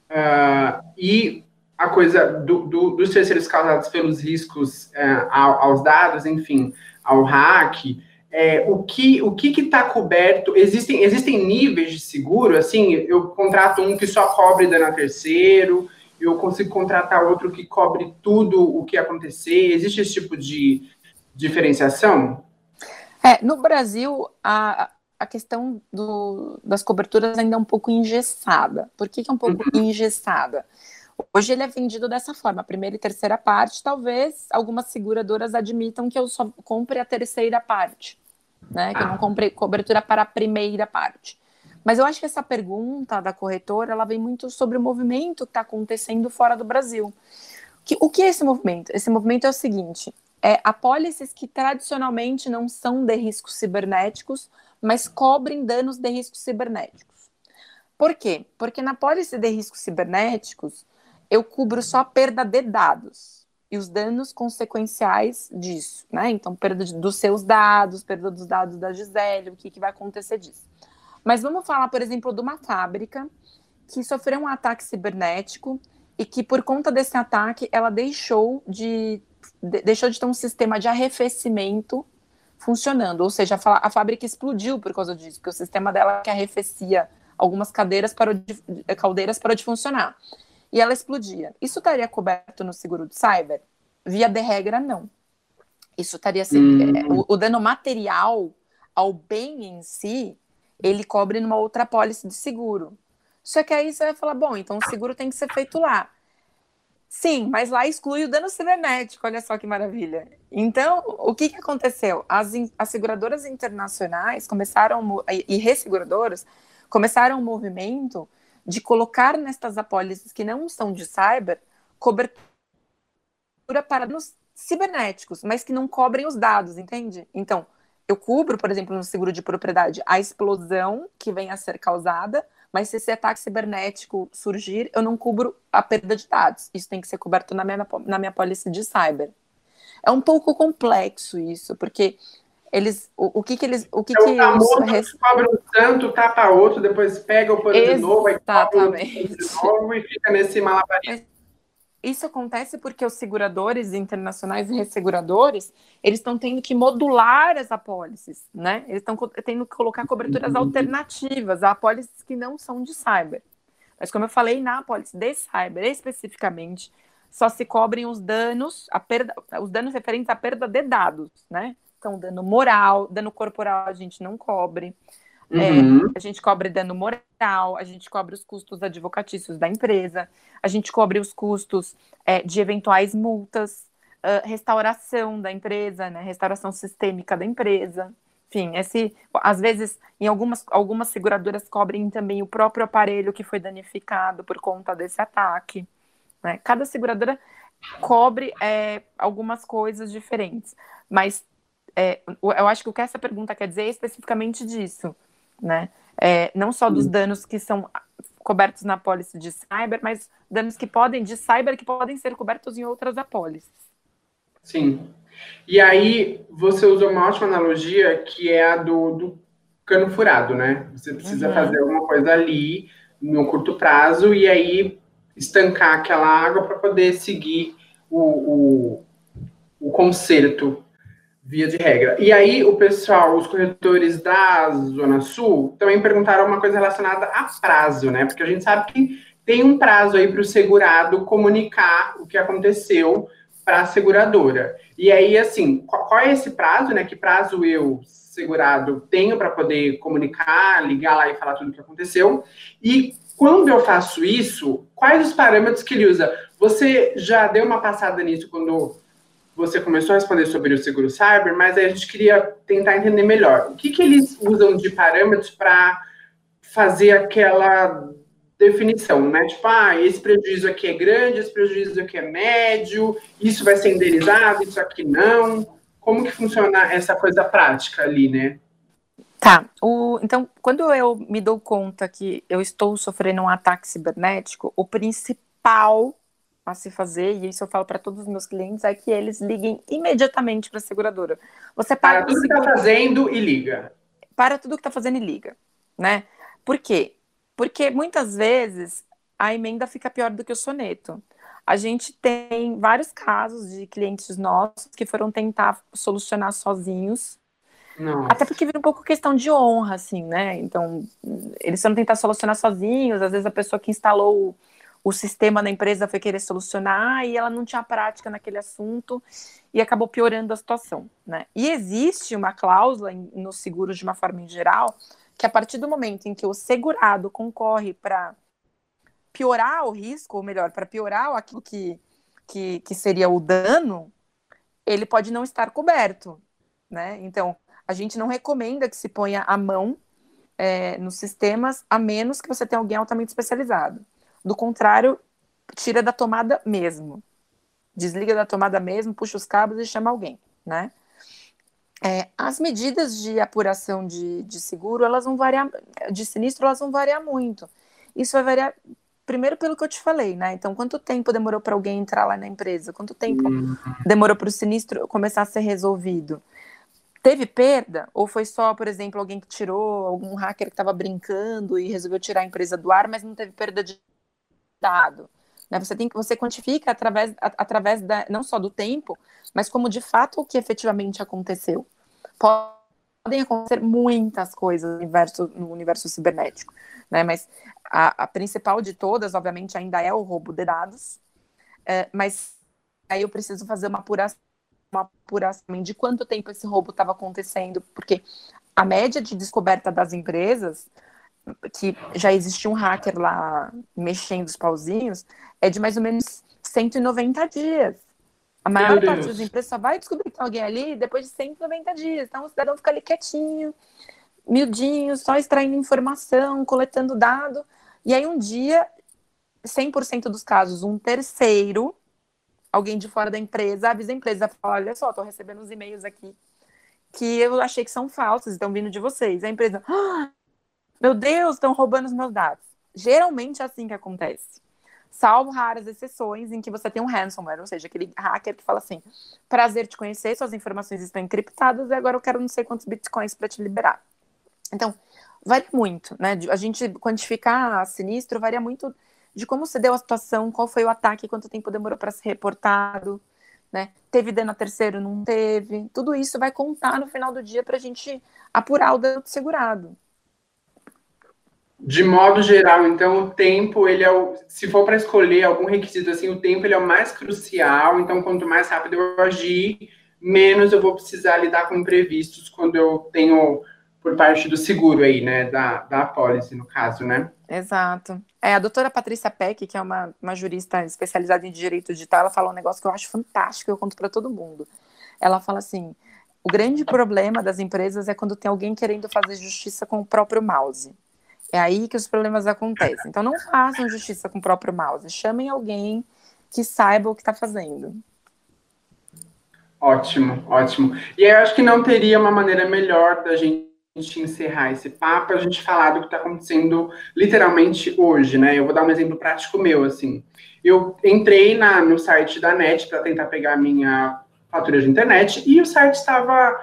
uh, e a coisa do, do, dos terceiros causados pelos riscos uh, aos dados, enfim, ao hack, é, o que o que está coberto? Existem, existem níveis de seguro? Assim, eu contrato um que só cobre dano a terceiro, eu consigo contratar outro que cobre tudo o que acontecer? Existe esse tipo de diferenciação? É, no Brasil, a, a questão do, das coberturas ainda é um pouco engessada. Por que, que é um pouco uhum. engessada? Hoje ele é vendido dessa forma, a primeira e terceira parte, talvez algumas seguradoras admitam que eu só compre a terceira parte, né? Que eu não compre cobertura para a primeira parte. Mas eu acho que essa pergunta da corretora, ela vem muito sobre o movimento que está acontecendo fora do Brasil. Que, o que é esse movimento? Esse movimento é o seguinte, é apólices que tradicionalmente não são de riscos cibernéticos, mas cobrem danos de riscos cibernéticos. Por quê? Porque na pólice de riscos cibernéticos, eu cubro só a perda de dados e os danos consequenciais disso, né? Então, perda dos seus dados, perda dos dados da Gisele, o que, que vai acontecer disso. Mas vamos falar, por exemplo, de uma fábrica que sofreu um ataque cibernético e que, por conta desse ataque, ela deixou de, de deixou de ter um sistema de arrefecimento funcionando, ou seja, a, a fábrica explodiu por causa disso, porque o sistema dela que arrefecia algumas cadeiras parou de, caldeiras parou de funcionar. E ela explodia. Isso estaria coberto no seguro de cyber? Via de regra, não. Isso estaria hum. É, o, o dano material ao bem em si, ele cobre numa outra apólice de seguro. Só que aí você vai falar, bom, então o seguro tem que ser feito lá. Sim, mas lá exclui o dano cibernético, olha só que maravilha. Então, o que, que aconteceu? As, as seguradoras internacionais começaram, e, resseguradoras, começaram um movimento de colocar nestas apólices que não são de cyber cobertura para danos cibernéticos, mas que não cobrem os dados, entende? Então, eu cubro, por exemplo, no seguro de propriedade, a explosão que venha a ser causada, mas se esse ataque cibernético surgir, eu não cubro a perda de dados. Isso tem que ser coberto na minha, na minha polícia de cyber. É um pouco complexo isso, porque eles, o, o que que eles, o que então, que tá os, cobre um tanto, tapa outro, depois pega o pano de novo, aí cobre de novo e fica nesse malabarismo. Isso acontece porque os seguradores internacionais e resseguradores, eles estão tendo que modular as apólices, né? Eles estão tendo que colocar coberturas uhum. alternativas a apólices que não são de cyber. Mas como eu falei, na apólice de cyber especificamente, só se cobrem os danos, a perda, os danos referentes à perda de dados, né? Então, dano moral, dano corporal a gente não cobre. É, uhum. É, a gente cobre dano moral, a gente cobre os custos advocatícios da empresa, a gente cobre os custos é, de eventuais multas, uh, restauração da empresa, né, restauração sistêmica da empresa. Enfim, esse, às vezes, em algumas, algumas seguradoras cobrem também o próprio aparelho que foi danificado por conta desse ataque. Né? Cada seguradora cobre é, algumas coisas diferentes, mas é, eu acho que o que essa pergunta quer dizer é especificamente disso né? É, não só dos danos que são cobertos na apólice de cyber, mas danos que podem, de cyber, que podem ser cobertos em outras apólices. Sim. E aí, você usou uma ótima analogia, que é a do, do cano furado, né? Você precisa uhum. fazer alguma coisa ali, no curto prazo, e aí estancar aquela água para poder seguir o, o, o conserto via de regra. E aí, o pessoal, os corretores da Zona Sul, também perguntaram uma coisa relacionada a prazo, né? Porque a gente sabe que tem um prazo aí para o segurado comunicar o que aconteceu para a seguradora. E aí, assim, qual, qual, é esse prazo, né? Que prazo eu, segurado, tenho para poder comunicar, ligar lá e falar tudo o que aconteceu? E quando eu faço isso, quais os parâmetros que ele usa? Você já deu uma passada nisso quando você começou a responder sobre o seguro cyber, mas a gente queria tentar entender melhor. O que, que eles usam de parâmetros para fazer aquela definição, né? Tipo, ah, esse prejuízo aqui é grande, esse prejuízo aqui é médio, isso vai ser indenizado, isso aqui não. Como que funciona essa coisa prática ali, né? Tá. O, então, quando eu me dou conta que eu estou sofrendo um ataque cibernético, o principal a se fazer, e isso eu falo para todos os meus clientes, é que eles liguem imediatamente para a seguradora. Você para, para tudo que está fazendo e liga. Para tudo que está fazendo e liga, né? Por quê? Porque muitas vezes a emenda fica pior do que o soneto. A gente tem vários casos de clientes nossos que foram tentar solucionar sozinhos. Nossa. Até porque vira um pouco questão de honra, assim, né? Então, eles foram tentar solucionar sozinhos, às vezes a pessoa que instalou o sistema da empresa foi querer solucionar e ela não tinha prática naquele assunto e acabou piorando a situação, né? E existe uma cláusula nos seguros de uma forma em geral que a partir do momento em que o segurado concorre para piorar o risco, ou melhor, para piorar aquilo que, que, que seria o dano, ele pode não estar coberto, né? Então, a gente não recomenda que se ponha a mão é, nos sistemas, a menos que você tenha alguém altamente especializado. Do contrário, tira da tomada mesmo. Desliga da tomada mesmo, puxa os cabos e chama alguém, né? É, as medidas de apuração de, de seguro, elas vão variar, de sinistro, elas vão variar muito. Isso vai variar, primeiro pelo que eu te falei, né? Então, quanto tempo demorou para alguém entrar lá na empresa? Quanto tempo demorou para o sinistro começar a ser resolvido? Teve perda? Ou foi só, por exemplo, alguém que tirou, algum hacker que estava brincando e resolveu tirar a empresa do ar, mas não teve perda de dado. Né? Você tem que você quantifica através, através da, não só do tempo, mas como de fato o que efetivamente aconteceu. Pode podem acontecer muitas coisas no universo, no universo cibernético, né? Mas a, a, principal de todas, obviamente, ainda é o roubo de dados, é, mas aí eu preciso fazer uma apuração, uma apuração de quanto tempo esse roubo estava acontecendo, porque a média de descoberta das empresas, que já existia um hacker lá mexendo os pauzinhos, é de mais ou menos 190 dias. A maior parte das empresas só vai descobrir que tem alguém ali depois de 190 dias. Então o cidadão fica ali quietinho, miudinho, só extraindo informação, coletando dado. E aí um dia, 100% dos casos, um terceiro, alguém de fora da empresa, avisa a empresa, fala, olha só, estou recebendo uns e-mails aqui que eu achei que são falsos, estão vindo de vocês. A empresa, ah, meu Deus, estão roubando os meus dados. Geralmente é assim que acontece salvo raras exceções em que você tem um ransomware, ou seja, aquele hacker que fala assim: prazer te conhecer, suas informações estão encriptadas e agora eu quero não sei quantos bitcoins para te liberar. Então, varia muito, né? A gente quantificar sinistro varia muito de como se deu a situação, qual foi o ataque, quanto tempo demorou para ser reportado, né? Teve dano a terceiro, não teve. Tudo isso vai contar no final do dia para a gente apurar o dano segurado. De modo geral, então, o tempo, ele é o, se for para escolher algum requisito assim, o tempo ele é o mais crucial. Então, quanto mais rápido eu agir, menos eu vou precisar lidar com imprevistos quando eu tenho por parte do seguro aí, né, da, da apólice, no caso, né? Exato. É, a doutora Patrícia Peck, que é uma, uma jurista especializada em direito digital, ela fala um negócio que eu acho fantástico, eu conto para todo mundo. Ela fala assim, o grande problema das empresas é quando tem alguém querendo fazer justiça com o próprio mouse. É aí que os problemas acontecem. Então não façam justiça com o próprio mouse. Chamem alguém que saiba o que está fazendo. Ótimo, ótimo. E eu acho que não teria uma maneira melhor da gente encerrar esse papo, a gente falar do que está acontecendo literalmente hoje, né? Eu vou dar um exemplo prático meu, assim. Eu entrei na, no site da NET para tentar pegar a minha fatura de internet e o site estava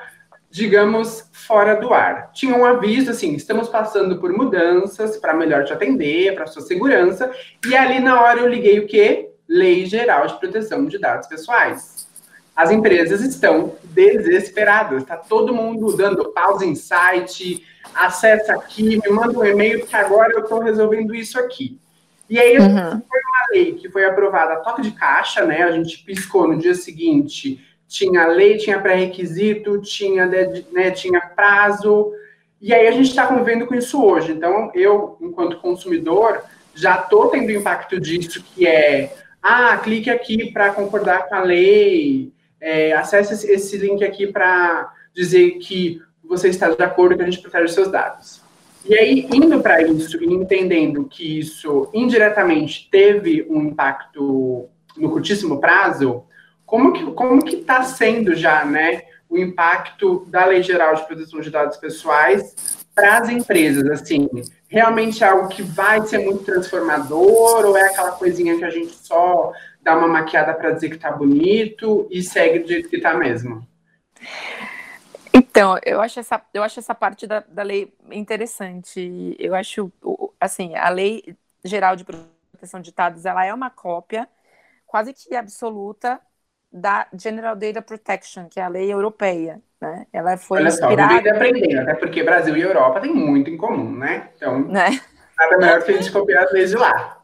digamos, fora do ar. Tinha um aviso assim: estamos passando por mudanças para melhor te atender, para sua segurança. E ali na hora eu liguei o quê? Lei Geral de Proteção de Dados Pessoais. As empresas estão desesperadas. Está todo mundo dando pausa em site, acessa aqui, me manda um e-mail, porque agora eu estou resolvendo isso aqui. E aí uhum. foi uma lei que foi aprovada a toque de caixa, né? A gente piscou no dia seguinte tinha lei, tinha pré-requisito, tinha, né, tinha prazo, e aí a gente está convivendo com isso hoje. Então, eu, enquanto consumidor, já estou tendo impacto disso, que é, ah, clique aqui para concordar com a lei, é, acesse esse link aqui para dizer que você está de acordo que a gente protege os seus dados. E aí, indo para isso e entendendo que isso indiretamente teve um impacto no curtíssimo prazo, como que como que está sendo já, né, o impacto da Lei Geral de Proteção de Dados Pessoais para as empresas, assim, realmente é algo que vai ser muito transformador ou é aquela coisinha que a gente só dá uma maquiada para dizer que está bonito e segue do jeito que está mesmo? Então, eu acho essa, eu acho essa parte da, da lei interessante. Eu acho, assim, a lei geral de proteção de dados, ela é uma cópia quase que absoluta da General Data Protection, que é a lei europeia. Né? Ela foi Olha inspirada... só, eu aprendendo, até porque Brasil e Europa têm muito em comum, né? Então, né? nada melhor que a gente copiar as leis de lá.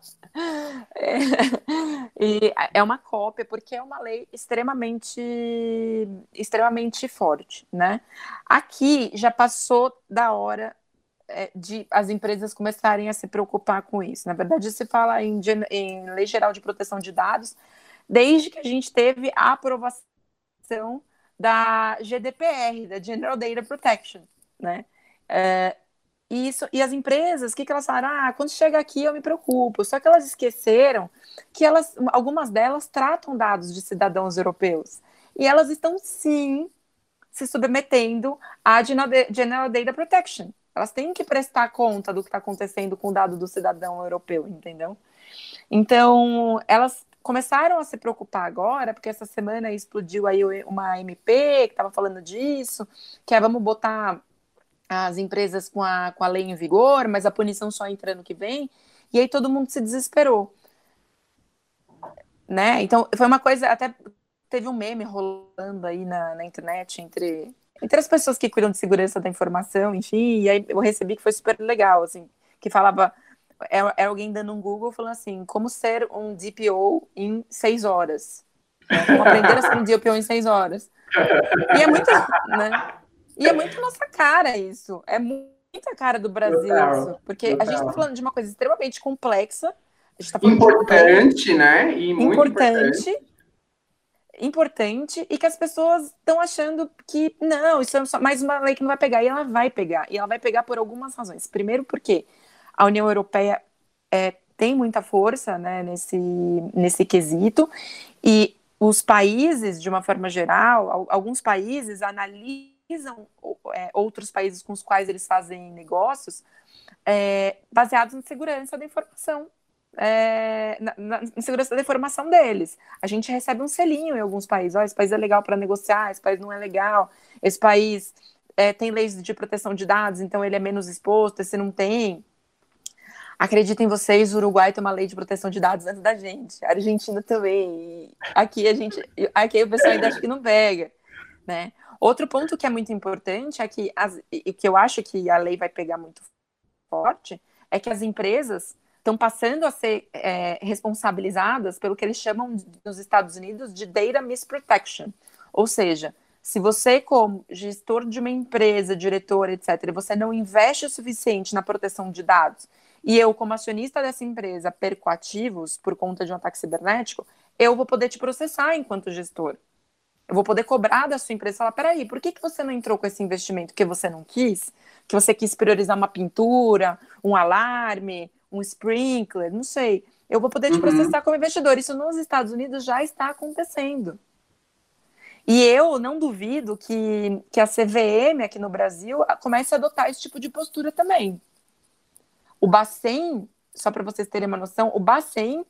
É, e é uma cópia porque é uma lei extremamente extremamente forte, né? Aqui já passou da hora é, de as empresas começarem a se preocupar com isso. Na verdade, se fala em, em lei geral de proteção de dados, desde que a gente teve a aprovação da GDPR, da General Data Protection, né? É, e, isso, e as empresas, o que, que elas falaram? Ah, quando chega aqui eu me preocupo. Só que elas esqueceram que elas, algumas delas tratam dados de cidadãos europeus. E elas estão, sim, se submetendo à General Data Protection. Elas têm que prestar conta do que está acontecendo com o dado do cidadão europeu, entendeu? Então, elas começaram a se preocupar agora, porque essa semana explodiu aí uma MP que estava falando disso, que é vamos botar as empresas com a, com a lei em vigor, mas a punição só entra ano que vem, e aí todo mundo se desesperou. Né? Então, foi uma coisa, até teve um meme rolando aí na, na internet entre entre as pessoas que cuidam de segurança da informação, enfim, e aí eu recebi que foi super legal, assim, que falava, é, é alguém dando um Google falando assim, como ser um DPO em seis horas. Né? Como aprender a ser um DPO em seis horas. E é muito, né? E é muito nossa cara isso. É muita cara do Brasil total, isso. Porque total. a gente está falando de uma coisa extremamente complexa. Tá importante, né? E muito importante. importante importante e que as pessoas estão achando que não, isso é só mais uma lei que não vai pegar. E ela vai pegar. E ela vai pegar por algumas razões. Primeiro, porque a União Europeia é, tem muita força né, nesse, nesse quesito. E os países, de uma forma geral, alguns países analisam é, outros países com os quais eles fazem negócios é, baseados em segurança da informação é, na, na, segurança da informação deles. A gente recebe um selinho em alguns países. Oh, esse país é legal para negociar, esse país não é legal, esse país é, tem leis de proteção de dados, então ele é menos exposto, esse não tem. Acreditem vocês, o Uruguai tem uma lei de proteção de dados antes da gente, a Argentina também. Aqui a gente, aqui o pessoal ainda acha que não pega, né? Outro ponto que é muito importante é que as, e que eu acho que a lei vai pegar muito forte é que as empresas estão passando a ser é, responsabilizadas pelo que eles chamam nos Estados Unidos de data misprotection. Ou seja, se você, como gestor de uma empresa, diretor, etc., você não investe o suficiente na proteção de dados, e eu, como acionista dessa empresa, perco ativos por conta de um ataque cibernético, eu vou poder te processar enquanto gestor. Eu vou poder cobrar da sua empresa e falar: peraí, por que, que você não entrou com esse investimento? Que você não quis? Que você quis priorizar uma pintura, um alarme, um sprinkler, não sei. Eu vou poder te uhum. processar como investidor. Isso nos Estados Unidos já está acontecendo. E eu não duvido que, que a CVM aqui no Brasil comece a adotar esse tipo de postura também. O Bacen, só para vocês terem uma noção, o Bacen,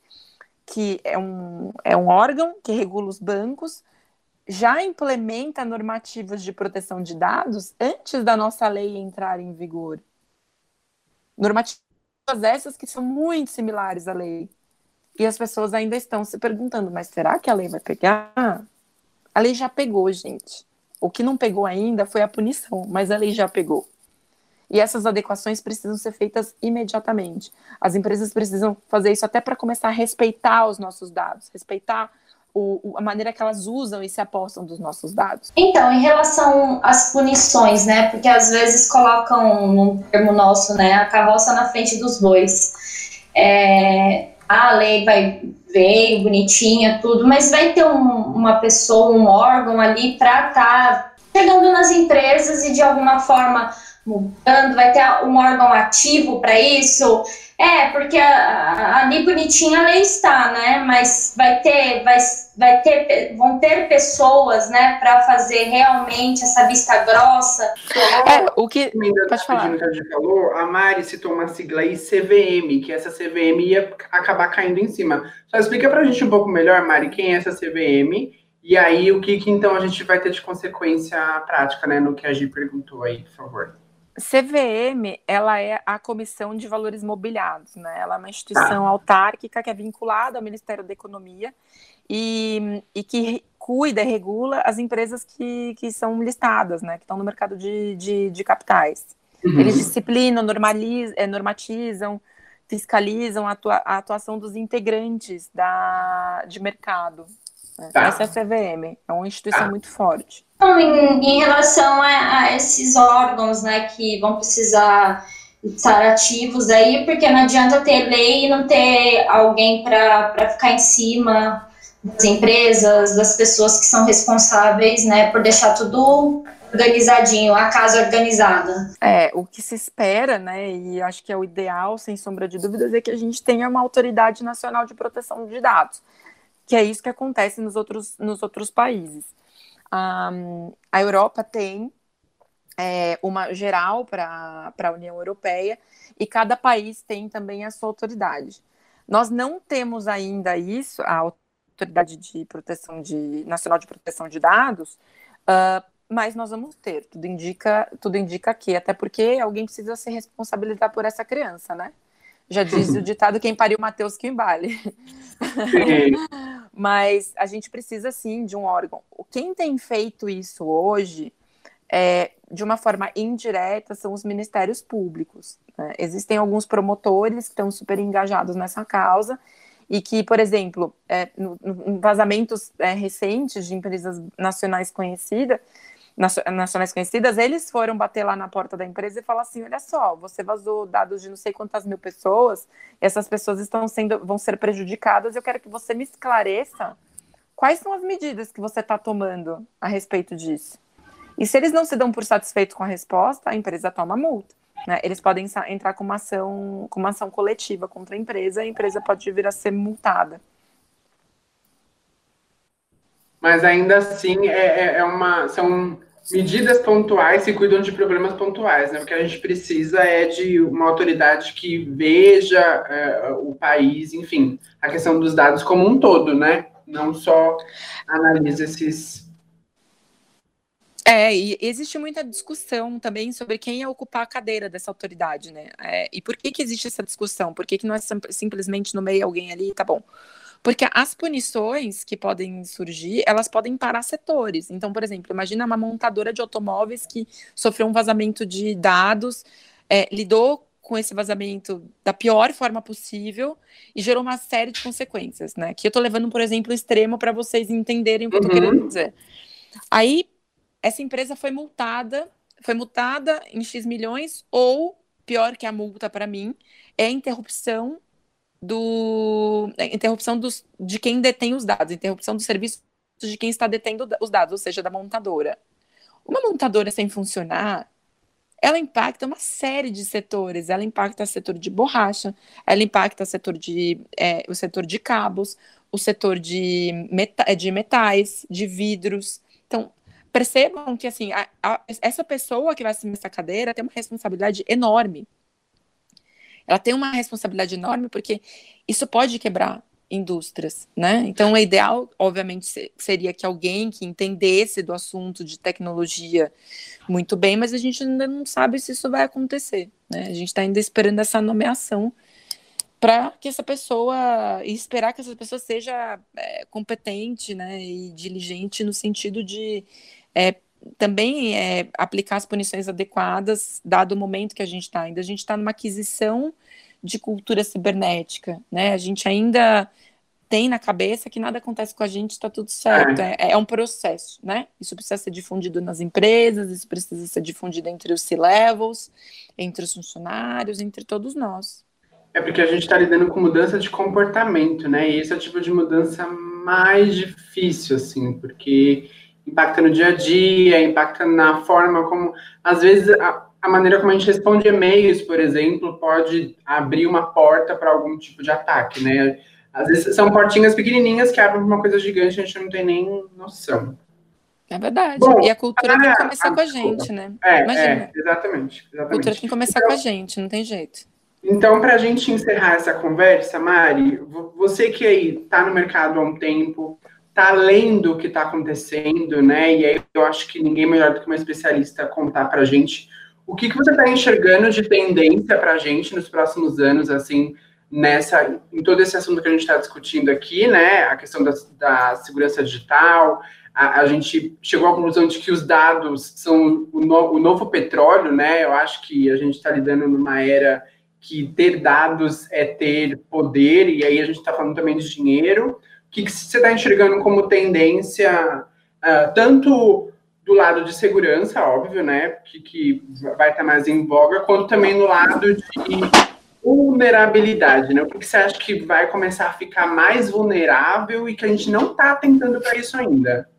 que é um, é um órgão que regula os bancos, já implementa normativas de proteção de dados antes da nossa lei entrar em vigor. Normativas essas que são muito similares à lei. E as pessoas ainda estão se perguntando, mas será que a lei vai pegar? A lei já pegou, gente. O que não pegou ainda foi a punição, mas a lei já pegou. E essas adequações precisam ser feitas imediatamente. As empresas precisam fazer isso até para começar a respeitar os nossos dados, respeitar o, a maneira que elas usam e se apostam dos nossos dados? Então, em relação às punições, né? Porque às vezes colocam, num termo nosso, né, a carroça na frente dos bois. É, a lei vai veio bonitinha, tudo, mas vai ter um, uma pessoa, um órgão ali para estar tá chegando nas empresas e de alguma forma mudando, vai ter um órgão ativo para isso, é, porque ali bonitinha a lei está, né? Mas vai ter, vai, vai ter, vão ter pessoas, né, para fazer realmente essa vista grossa. É, o que pode falar. Que falou, a Mari citou uma sigla aí, CVM, que essa CVM ia acabar caindo em cima. Só explica para a gente um pouco melhor, Mari, quem é essa CVM e aí o que, que então a gente vai ter de consequência prática, né, no que a Gi perguntou aí, por favor. CVM, ela é a Comissão de Valores Mobiliados, né? Ela é uma instituição ah. autárquica que é vinculada ao Ministério da Economia e, e que cuida e regula as empresas que, que são listadas, né? Que estão no mercado de, de, de capitais. Uhum. Eles disciplinam, normalizam, é, normatizam, fiscalizam a, atua, a, atuação dos integrantes da, de mercado. Né? Tá. Essa é a CVM, é uma instituição tá. muito forte. Então, em, em relação a, a, esses órgãos, né, que vão precisar estar ativos aí, porque não adianta ter lei e não ter alguém para ficar em cima das empresas, das pessoas que são responsáveis, né, por deixar tudo organizadinho, a casa organizada. É, o que se espera, né, e acho que é o ideal, sem sombra de dúvidas, é que a gente tenha uma autoridade nacional de proteção de dados, que é isso que acontece nos outros, nos outros países. Um, a Europa tem é, uma geral para a União Europeia e cada país tem também a sua autoridade. Nós não temos ainda isso, a autoridade de proteção de nacional de proteção de dados, uh, mas nós vamos ter. Tudo indica, tudo indica que, até porque alguém precisa se responsabilizar por essa criança, né? Já diz o ditado quem pariu Mateus que embale. Mas a gente precisa sim de um órgão. Quem tem feito isso hoje é, de uma forma indireta, são os ministérios públicos. Né? Existem alguns promotores que estão super engajados nessa causa e que, por exemplo, é, no, no vazamentos é, recentes de empresas nacionais conhecidas, nacionais conhecidas, eles foram bater lá na porta da empresa e falar assim: olha só, você vazou dados de não sei quantas mil pessoas, essas pessoas estão sendo, vão ser prejudicadas, eu quero que você me esclareça quais são as medidas que você está tomando a respeito disso. E se eles não se dão por satisfeitos com a resposta, a empresa toma multa. Né? Eles podem entrar com uma ação, com uma ação coletiva contra a empresa, e a empresa pode vir a ser multada. Mas ainda assim é, é, é uma, são medidas pontuais que cuidam de problemas pontuais. Né? O que a gente precisa é de uma autoridade que veja é, o país, enfim, a questão dos dados como um todo, né? Não só analisa esses é, e existe muita discussão também sobre quem ia ocupar a cadeira dessa autoridade, né? É, e por que, que existe essa discussão? Por que, que não é simplesmente no meio alguém ali, tá bom? Porque as punições que podem surgir, elas podem parar setores. Então, por exemplo, imagina uma montadora de automóveis que sofreu um vazamento de dados, é, lidou com esse vazamento da pior forma possível e gerou uma série de consequências, né? Que eu tô levando, por exemplo, extremo para vocês entenderem o que uhum. eu tô querendo dizer. Aí, essa empresa foi multada, foi multada em X milhões, ou, pior que a multa para mim, é a interrupção do é, interrupção dos, de quem detém os dados, interrupção do serviço de quem está detendo os dados, ou seja, da montadora. Uma montadora sem funcionar, ela impacta uma série de setores. Ela impacta o setor de borracha, ela impacta o setor de, é, o setor de cabos, o setor de, meta, de metais, de vidros. Então, percebam que assim, a, a, essa pessoa que vai assumir essa cadeira tem uma responsabilidade enorme. Ela tem uma responsabilidade enorme porque isso pode quebrar indústrias, né? Então, o ideal, obviamente, seria que alguém que entendesse do assunto de tecnologia muito bem, mas a gente ainda não sabe se isso vai acontecer, né? A gente está ainda esperando essa nomeação para que essa pessoa e esperar que essa pessoa seja é, competente, né, e diligente no sentido de é, também é, aplicar as punições adequadas, dado o momento que a gente está. Ainda a gente está numa aquisição de cultura cibernética, né? A gente ainda tem na cabeça que nada acontece com a gente, está tudo certo. É. é, é, um processo, né? Isso precisa ser difundido nas empresas, isso precisa ser difundido entre os C-levels, entre os funcionários, entre todos nós. É porque a gente está lidando com mudança de comportamento, né? E esse é o tipo de mudança mais difícil, assim, porque impacta no dia a dia, impacta na forma como, às vezes, a, a maneira como a gente responde e-mails, por exemplo, pode abrir uma porta para algum tipo de ataque, né? Às vezes são portinhas pequenininhas que abrem uma coisa gigante, a gente não tem nem noção. É verdade. Bom, e a cultura tem que começar a, com a gente, né? É. É, exatamente, exatamente. A cultura tem que começar então, com a gente, não tem jeito. Então, para a gente encerrar essa conversa, Mari, você que aí está no mercado há um tempo, tá lendo o que está acontecendo, né? E aí eu acho que ninguém melhor do que uma especialista contar para gente o que, que você está enxergando de tendência para a gente nos próximos anos, assim, nessa, em todo esse assunto que a gente está discutindo aqui, né? A questão da, da segurança digital. A, a, gente chegou à conclusão de que os dados são o, no, o novo petróleo, né? Eu acho que a gente está lidando numa era que ter dados é ter poder, e aí a gente está falando também de dinheiro que, que você está enxergando como tendência, uh, tanto do lado de segurança, óbvio, né, que, que vai estar mais em voga, quanto também no lado de vulnerabilidade, né? O que você acha que vai começar a ficar mais vulnerável e que a gente não está tentando para isso ainda?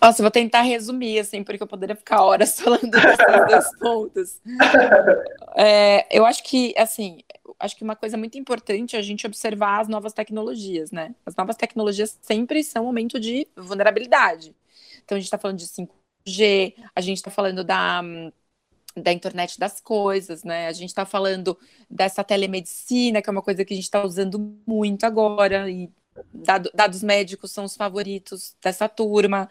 Nossa, vou tentar resumir, assim, porque eu poderia ficar horas falando desses dois pontos. É, eu acho que, assim, acho que uma coisa muito importante é a gente observar as novas tecnologias, né? As novas tecnologias sempre são momento de vulnerabilidade. Então, a gente está falando de 5G, a gente está falando da, da internet das coisas, né? A gente está falando dessa telemedicina, que é uma coisa que a gente está usando muito agora, e dado, dados médicos são os favoritos dessa turma.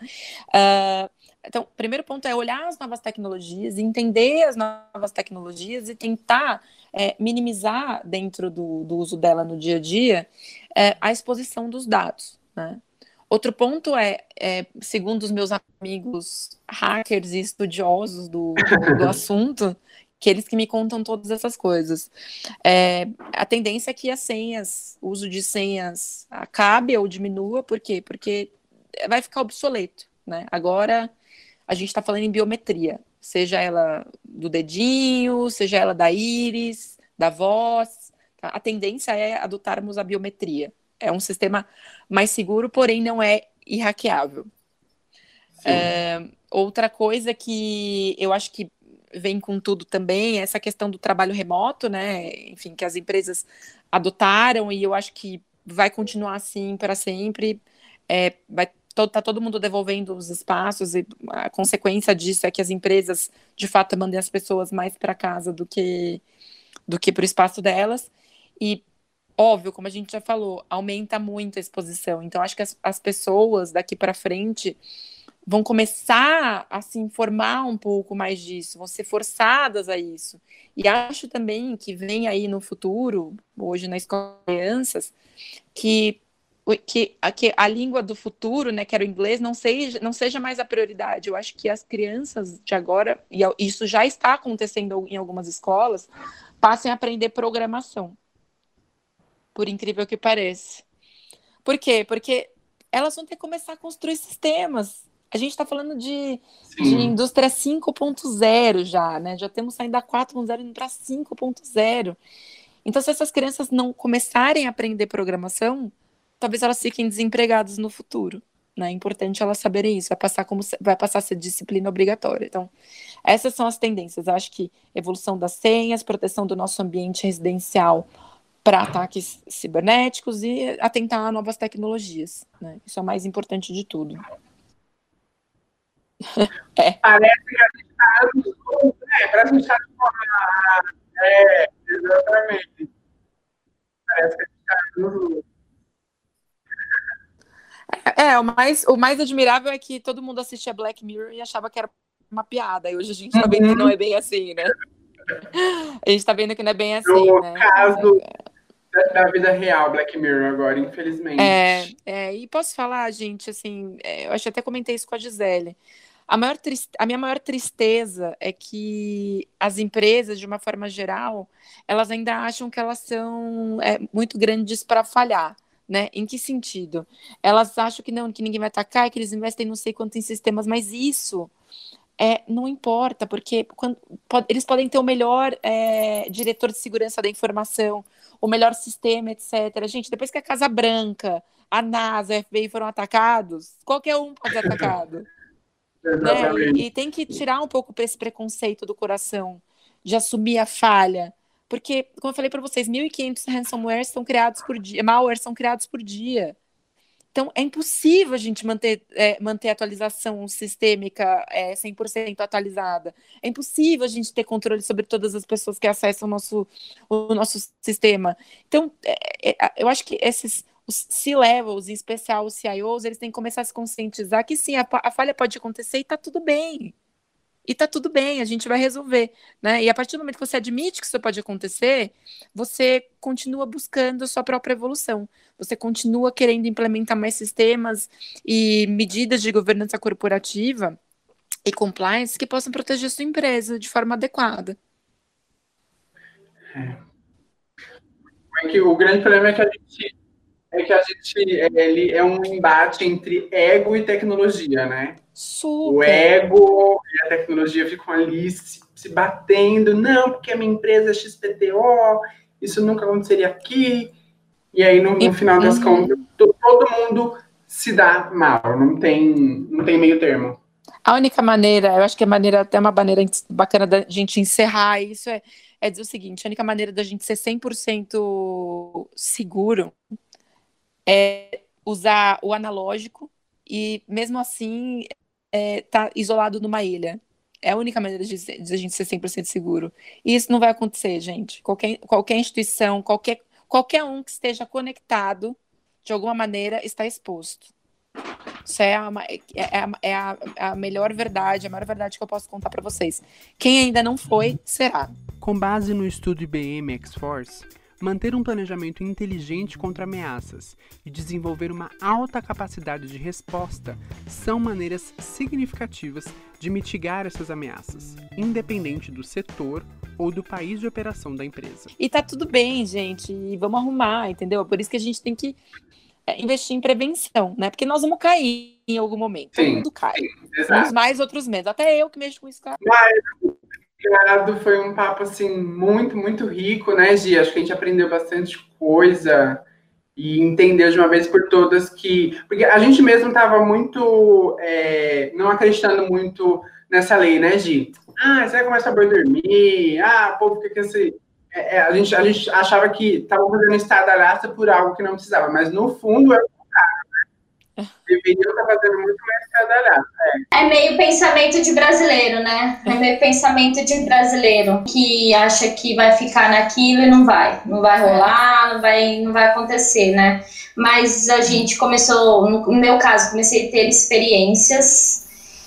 Uh, então, o primeiro ponto é olhar as novas tecnologias, entender as novas tecnologias e tentar é, minimizar dentro do, do, uso dela no dia a dia é, a exposição dos dados. Né? Outro ponto é, é, segundo os meus amigos hackers e estudiosos do, do assunto, que eles que me contam todas essas coisas. É, a tendência é que as senhas, o uso de senhas acabe ou diminua, por quê? Porque vai ficar obsoleto, né? Agora a gente está falando em biometria, seja ela do dedinho, seja ela da íris, da voz. Tá? A tendência é adotarmos a biometria é um sistema mais seguro, porém não é irraqueável. É, outra coisa que eu acho que vem com tudo também é essa questão do trabalho remoto, né? Enfim, que as empresas adotaram e eu acho que vai continuar assim para sempre. É, vai tá todo mundo devolvendo os espaços e a consequência disso é que as empresas de fato mandem as pessoas mais para casa do que do que para o espaço delas e óbvio, como a gente já falou, aumenta muito a exposição. Então, acho que as, as pessoas daqui para frente vão começar a se informar um pouco mais disso, vão ser forçadas a isso. E acho também que vem aí no futuro, hoje na escola de crianças, que que a, que a língua do futuro, né, que era o inglês, não seja, não seja mais a prioridade. Eu acho que as crianças de agora, e isso já está acontecendo em algumas escolas, passem a aprender programação por incrível que pareça. Por quê? Porque elas vão ter que começar a construir sistemas. A gente está falando de, de indústria 5.0 já, né? Já temos saindo da 4.0 indo para 5.0. Então, se essas crianças não começarem a aprender programação, talvez elas fiquem desempregadas no futuro. Né? É importante elas saberem isso, vai passar, como, vai passar a ser disciplina obrigatória. Então, essas são as tendências. Acho que evolução das senhas, proteção do nosso ambiente residencial, para ataques cibernéticos e atentar a novas tecnologias. Né? Isso é o mais importante de tudo. é. Parece que a gente está né? Parece que a gente está É, exatamente. Parece que a gente está é, o mais, o mais admirável é que todo mundo assistia Black Mirror e achava que era uma piada. E hoje a gente está vendo que não é bem assim, né? A gente está vendo que não é bem assim, no né? caso, é da, vida real Black Mirror agora, infelizmente. É, é, e posso falar, gente, assim, é, eu acho que até comentei isso com a Gisele. A, maior a minha maior tristeza é que as empresas, de uma forma geral, elas ainda acham que elas são é, muito grandes para falhar. Né? Em que sentido? Elas acham que não, que ninguém vai atacar, que eles investem não sei quanto em sistemas, mas isso é, não importa, porque quando, pode, eles podem ter o melhor é, diretor de segurança da informação, o melhor sistema, etc. Gente, depois que a Casa Branca, a NASA, a FBI foram atacados, qualquer um pode ser atacado. né? e, e, tem que tirar um pouco esse preconceito do coração de assumir a falha. Porque, como eu falei para vocês, 1.500 ransomware são criados por dia, malware são criados por dia. Então, é impossível a gente manter, é, manter a atualização sistêmica é, 100% atualizada. É impossível a gente ter controle sobre todas as pessoas que acessam o nosso, o nosso sistema. Então, é, é, eu acho que esses os C-levels, em especial os CIOs, eles têm que começar a se conscientizar que sim, a, a falha pode acontecer e está tudo bem. E tá tudo bem, a gente vai resolver, né? E a partir do momento que você admite que isso pode acontecer, você continua buscando a sua própria evolução. Você continua querendo implementar mais sistemas e medidas de governança corporativa e compliance que possam proteger sua empresa de forma adequada. É. é o grande problema é que a gente é que a gente ele é um embate entre ego e tecnologia, né? Super. O ego e a tecnologia ficam ali se, se batendo, não, porque a minha empresa é XPTO, isso nunca aconteceria aqui. E aí, no, no final das uhum. contas, todo mundo se dá mal, não tem, não tem meio termo. A única maneira, eu acho que a maneira, até uma maneira bacana da gente encerrar isso é, é dizer o seguinte: a única maneira da gente ser 100% seguro é usar o analógico e, mesmo assim, é, tá isolado numa ilha. É a única maneira de, de a gente ser 100% seguro. E isso não vai acontecer, gente. Qualquer, qualquer instituição, qualquer, qualquer um que esteja conectado, de alguma maneira, está exposto. Isso é a, é, é, a, é a melhor verdade, a maior verdade que eu posso contar para vocês. Quem ainda não foi, será. Com base no estudo IBM X-Force, Manter um planejamento inteligente contra ameaças e desenvolver uma alta capacidade de resposta são maneiras significativas de mitigar essas ameaças, independente do setor ou do país de operação da empresa. E tá tudo bem, gente, e vamos arrumar, entendeu? Por isso que a gente tem que é, investir em prevenção, né? Porque nós vamos cair em algum momento. Sim, Todo mundo cai. Sim, Uns mais, outros menos. Até eu que mexo com isso, cara. Mas, obrigado. Foi um papo, assim, muito, muito rico, né, Gi? Acho que a gente aprendeu bastante coisa e entendeu de uma vez por todas que... Porque a gente mesmo estava muito... É, não acreditando muito nessa lei, né, Gi? Ah, você vai começar a dormir. Ah, povo fica com esse é, a, gente, a gente achava que estava fazendo estadalhaça por algo que não precisava, mas no fundo é né? Deveriam estar fazendo muito mais estadalhaça. É. é meio pensamento de brasileiro, né? É meio pensamento de brasileiro que acha que vai ficar naquilo e não vai. Não vai rolar, não vai, não vai acontecer, né? Mas a gente começou, no meu caso, comecei a ter experiências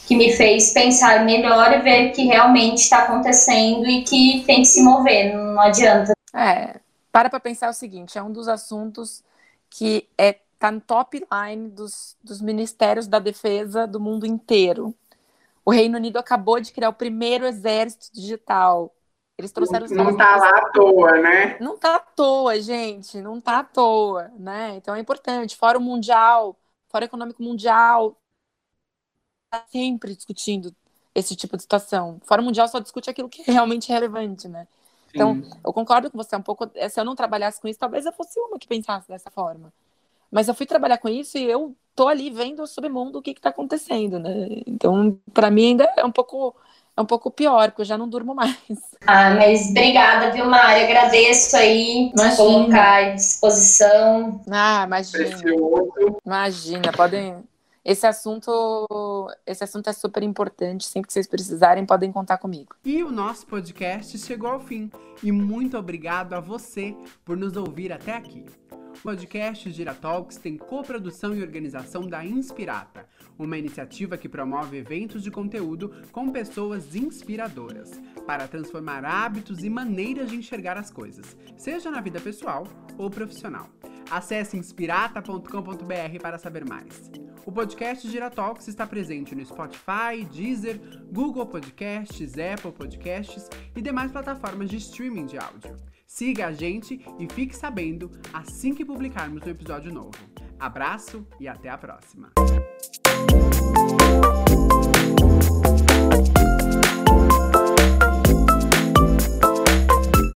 que me fez pensar melhor e ver que realmente está acontecendo e que tem que se mover, não adianta. É, para para pensar o seguinte, é um dos assuntos que é tá no top line dos, dos ministérios da defesa do mundo inteiro. O Reino Unido acabou de criar o primeiro exército digital. Eles trouxeram os Não está lá à toa, né? Não está à toa, gente. Não está à toa, né? Então é importante. Fórum Mundial, Fórum Econômico Mundial Tá sempre discutindo esse tipo de situação. O Fórum Mundial só discute aquilo que é realmente relevante, né? Então, eu concordo com você um pouco. Se eu não trabalhasse com isso, talvez eu fosse uma que pensasse dessa forma. Mas eu fui trabalhar com isso e eu tô ali vendo o submundo o que está acontecendo, né? Então, para mim ainda é um pouco é um pouco pior, porque eu já não durmo mais. Ah, mas obrigada, viu, Mari? Agradeço aí, imagina. colocar à disposição. Ah, imagina. Precioso. Imagina, podem esse assunto, esse assunto é super importante. Sempre que vocês precisarem, podem contar comigo. E o nosso podcast chegou ao fim. E muito obrigado a você por nos ouvir até aqui. O podcast Gira Talks tem coprodução e organização da Inspirata, uma iniciativa que promove eventos de conteúdo com pessoas inspiradoras, para transformar hábitos e maneiras de enxergar as coisas, seja na vida pessoal ou profissional. Acesse inspirata.com.br para saber mais. O podcast Gira Talks está presente no Spotify, Deezer, Google Podcasts, Apple Podcasts e demais plataformas de streaming de áudio. Siga a gente e fique sabendo assim que publicarmos um episódio novo. Abraço e até a próxima!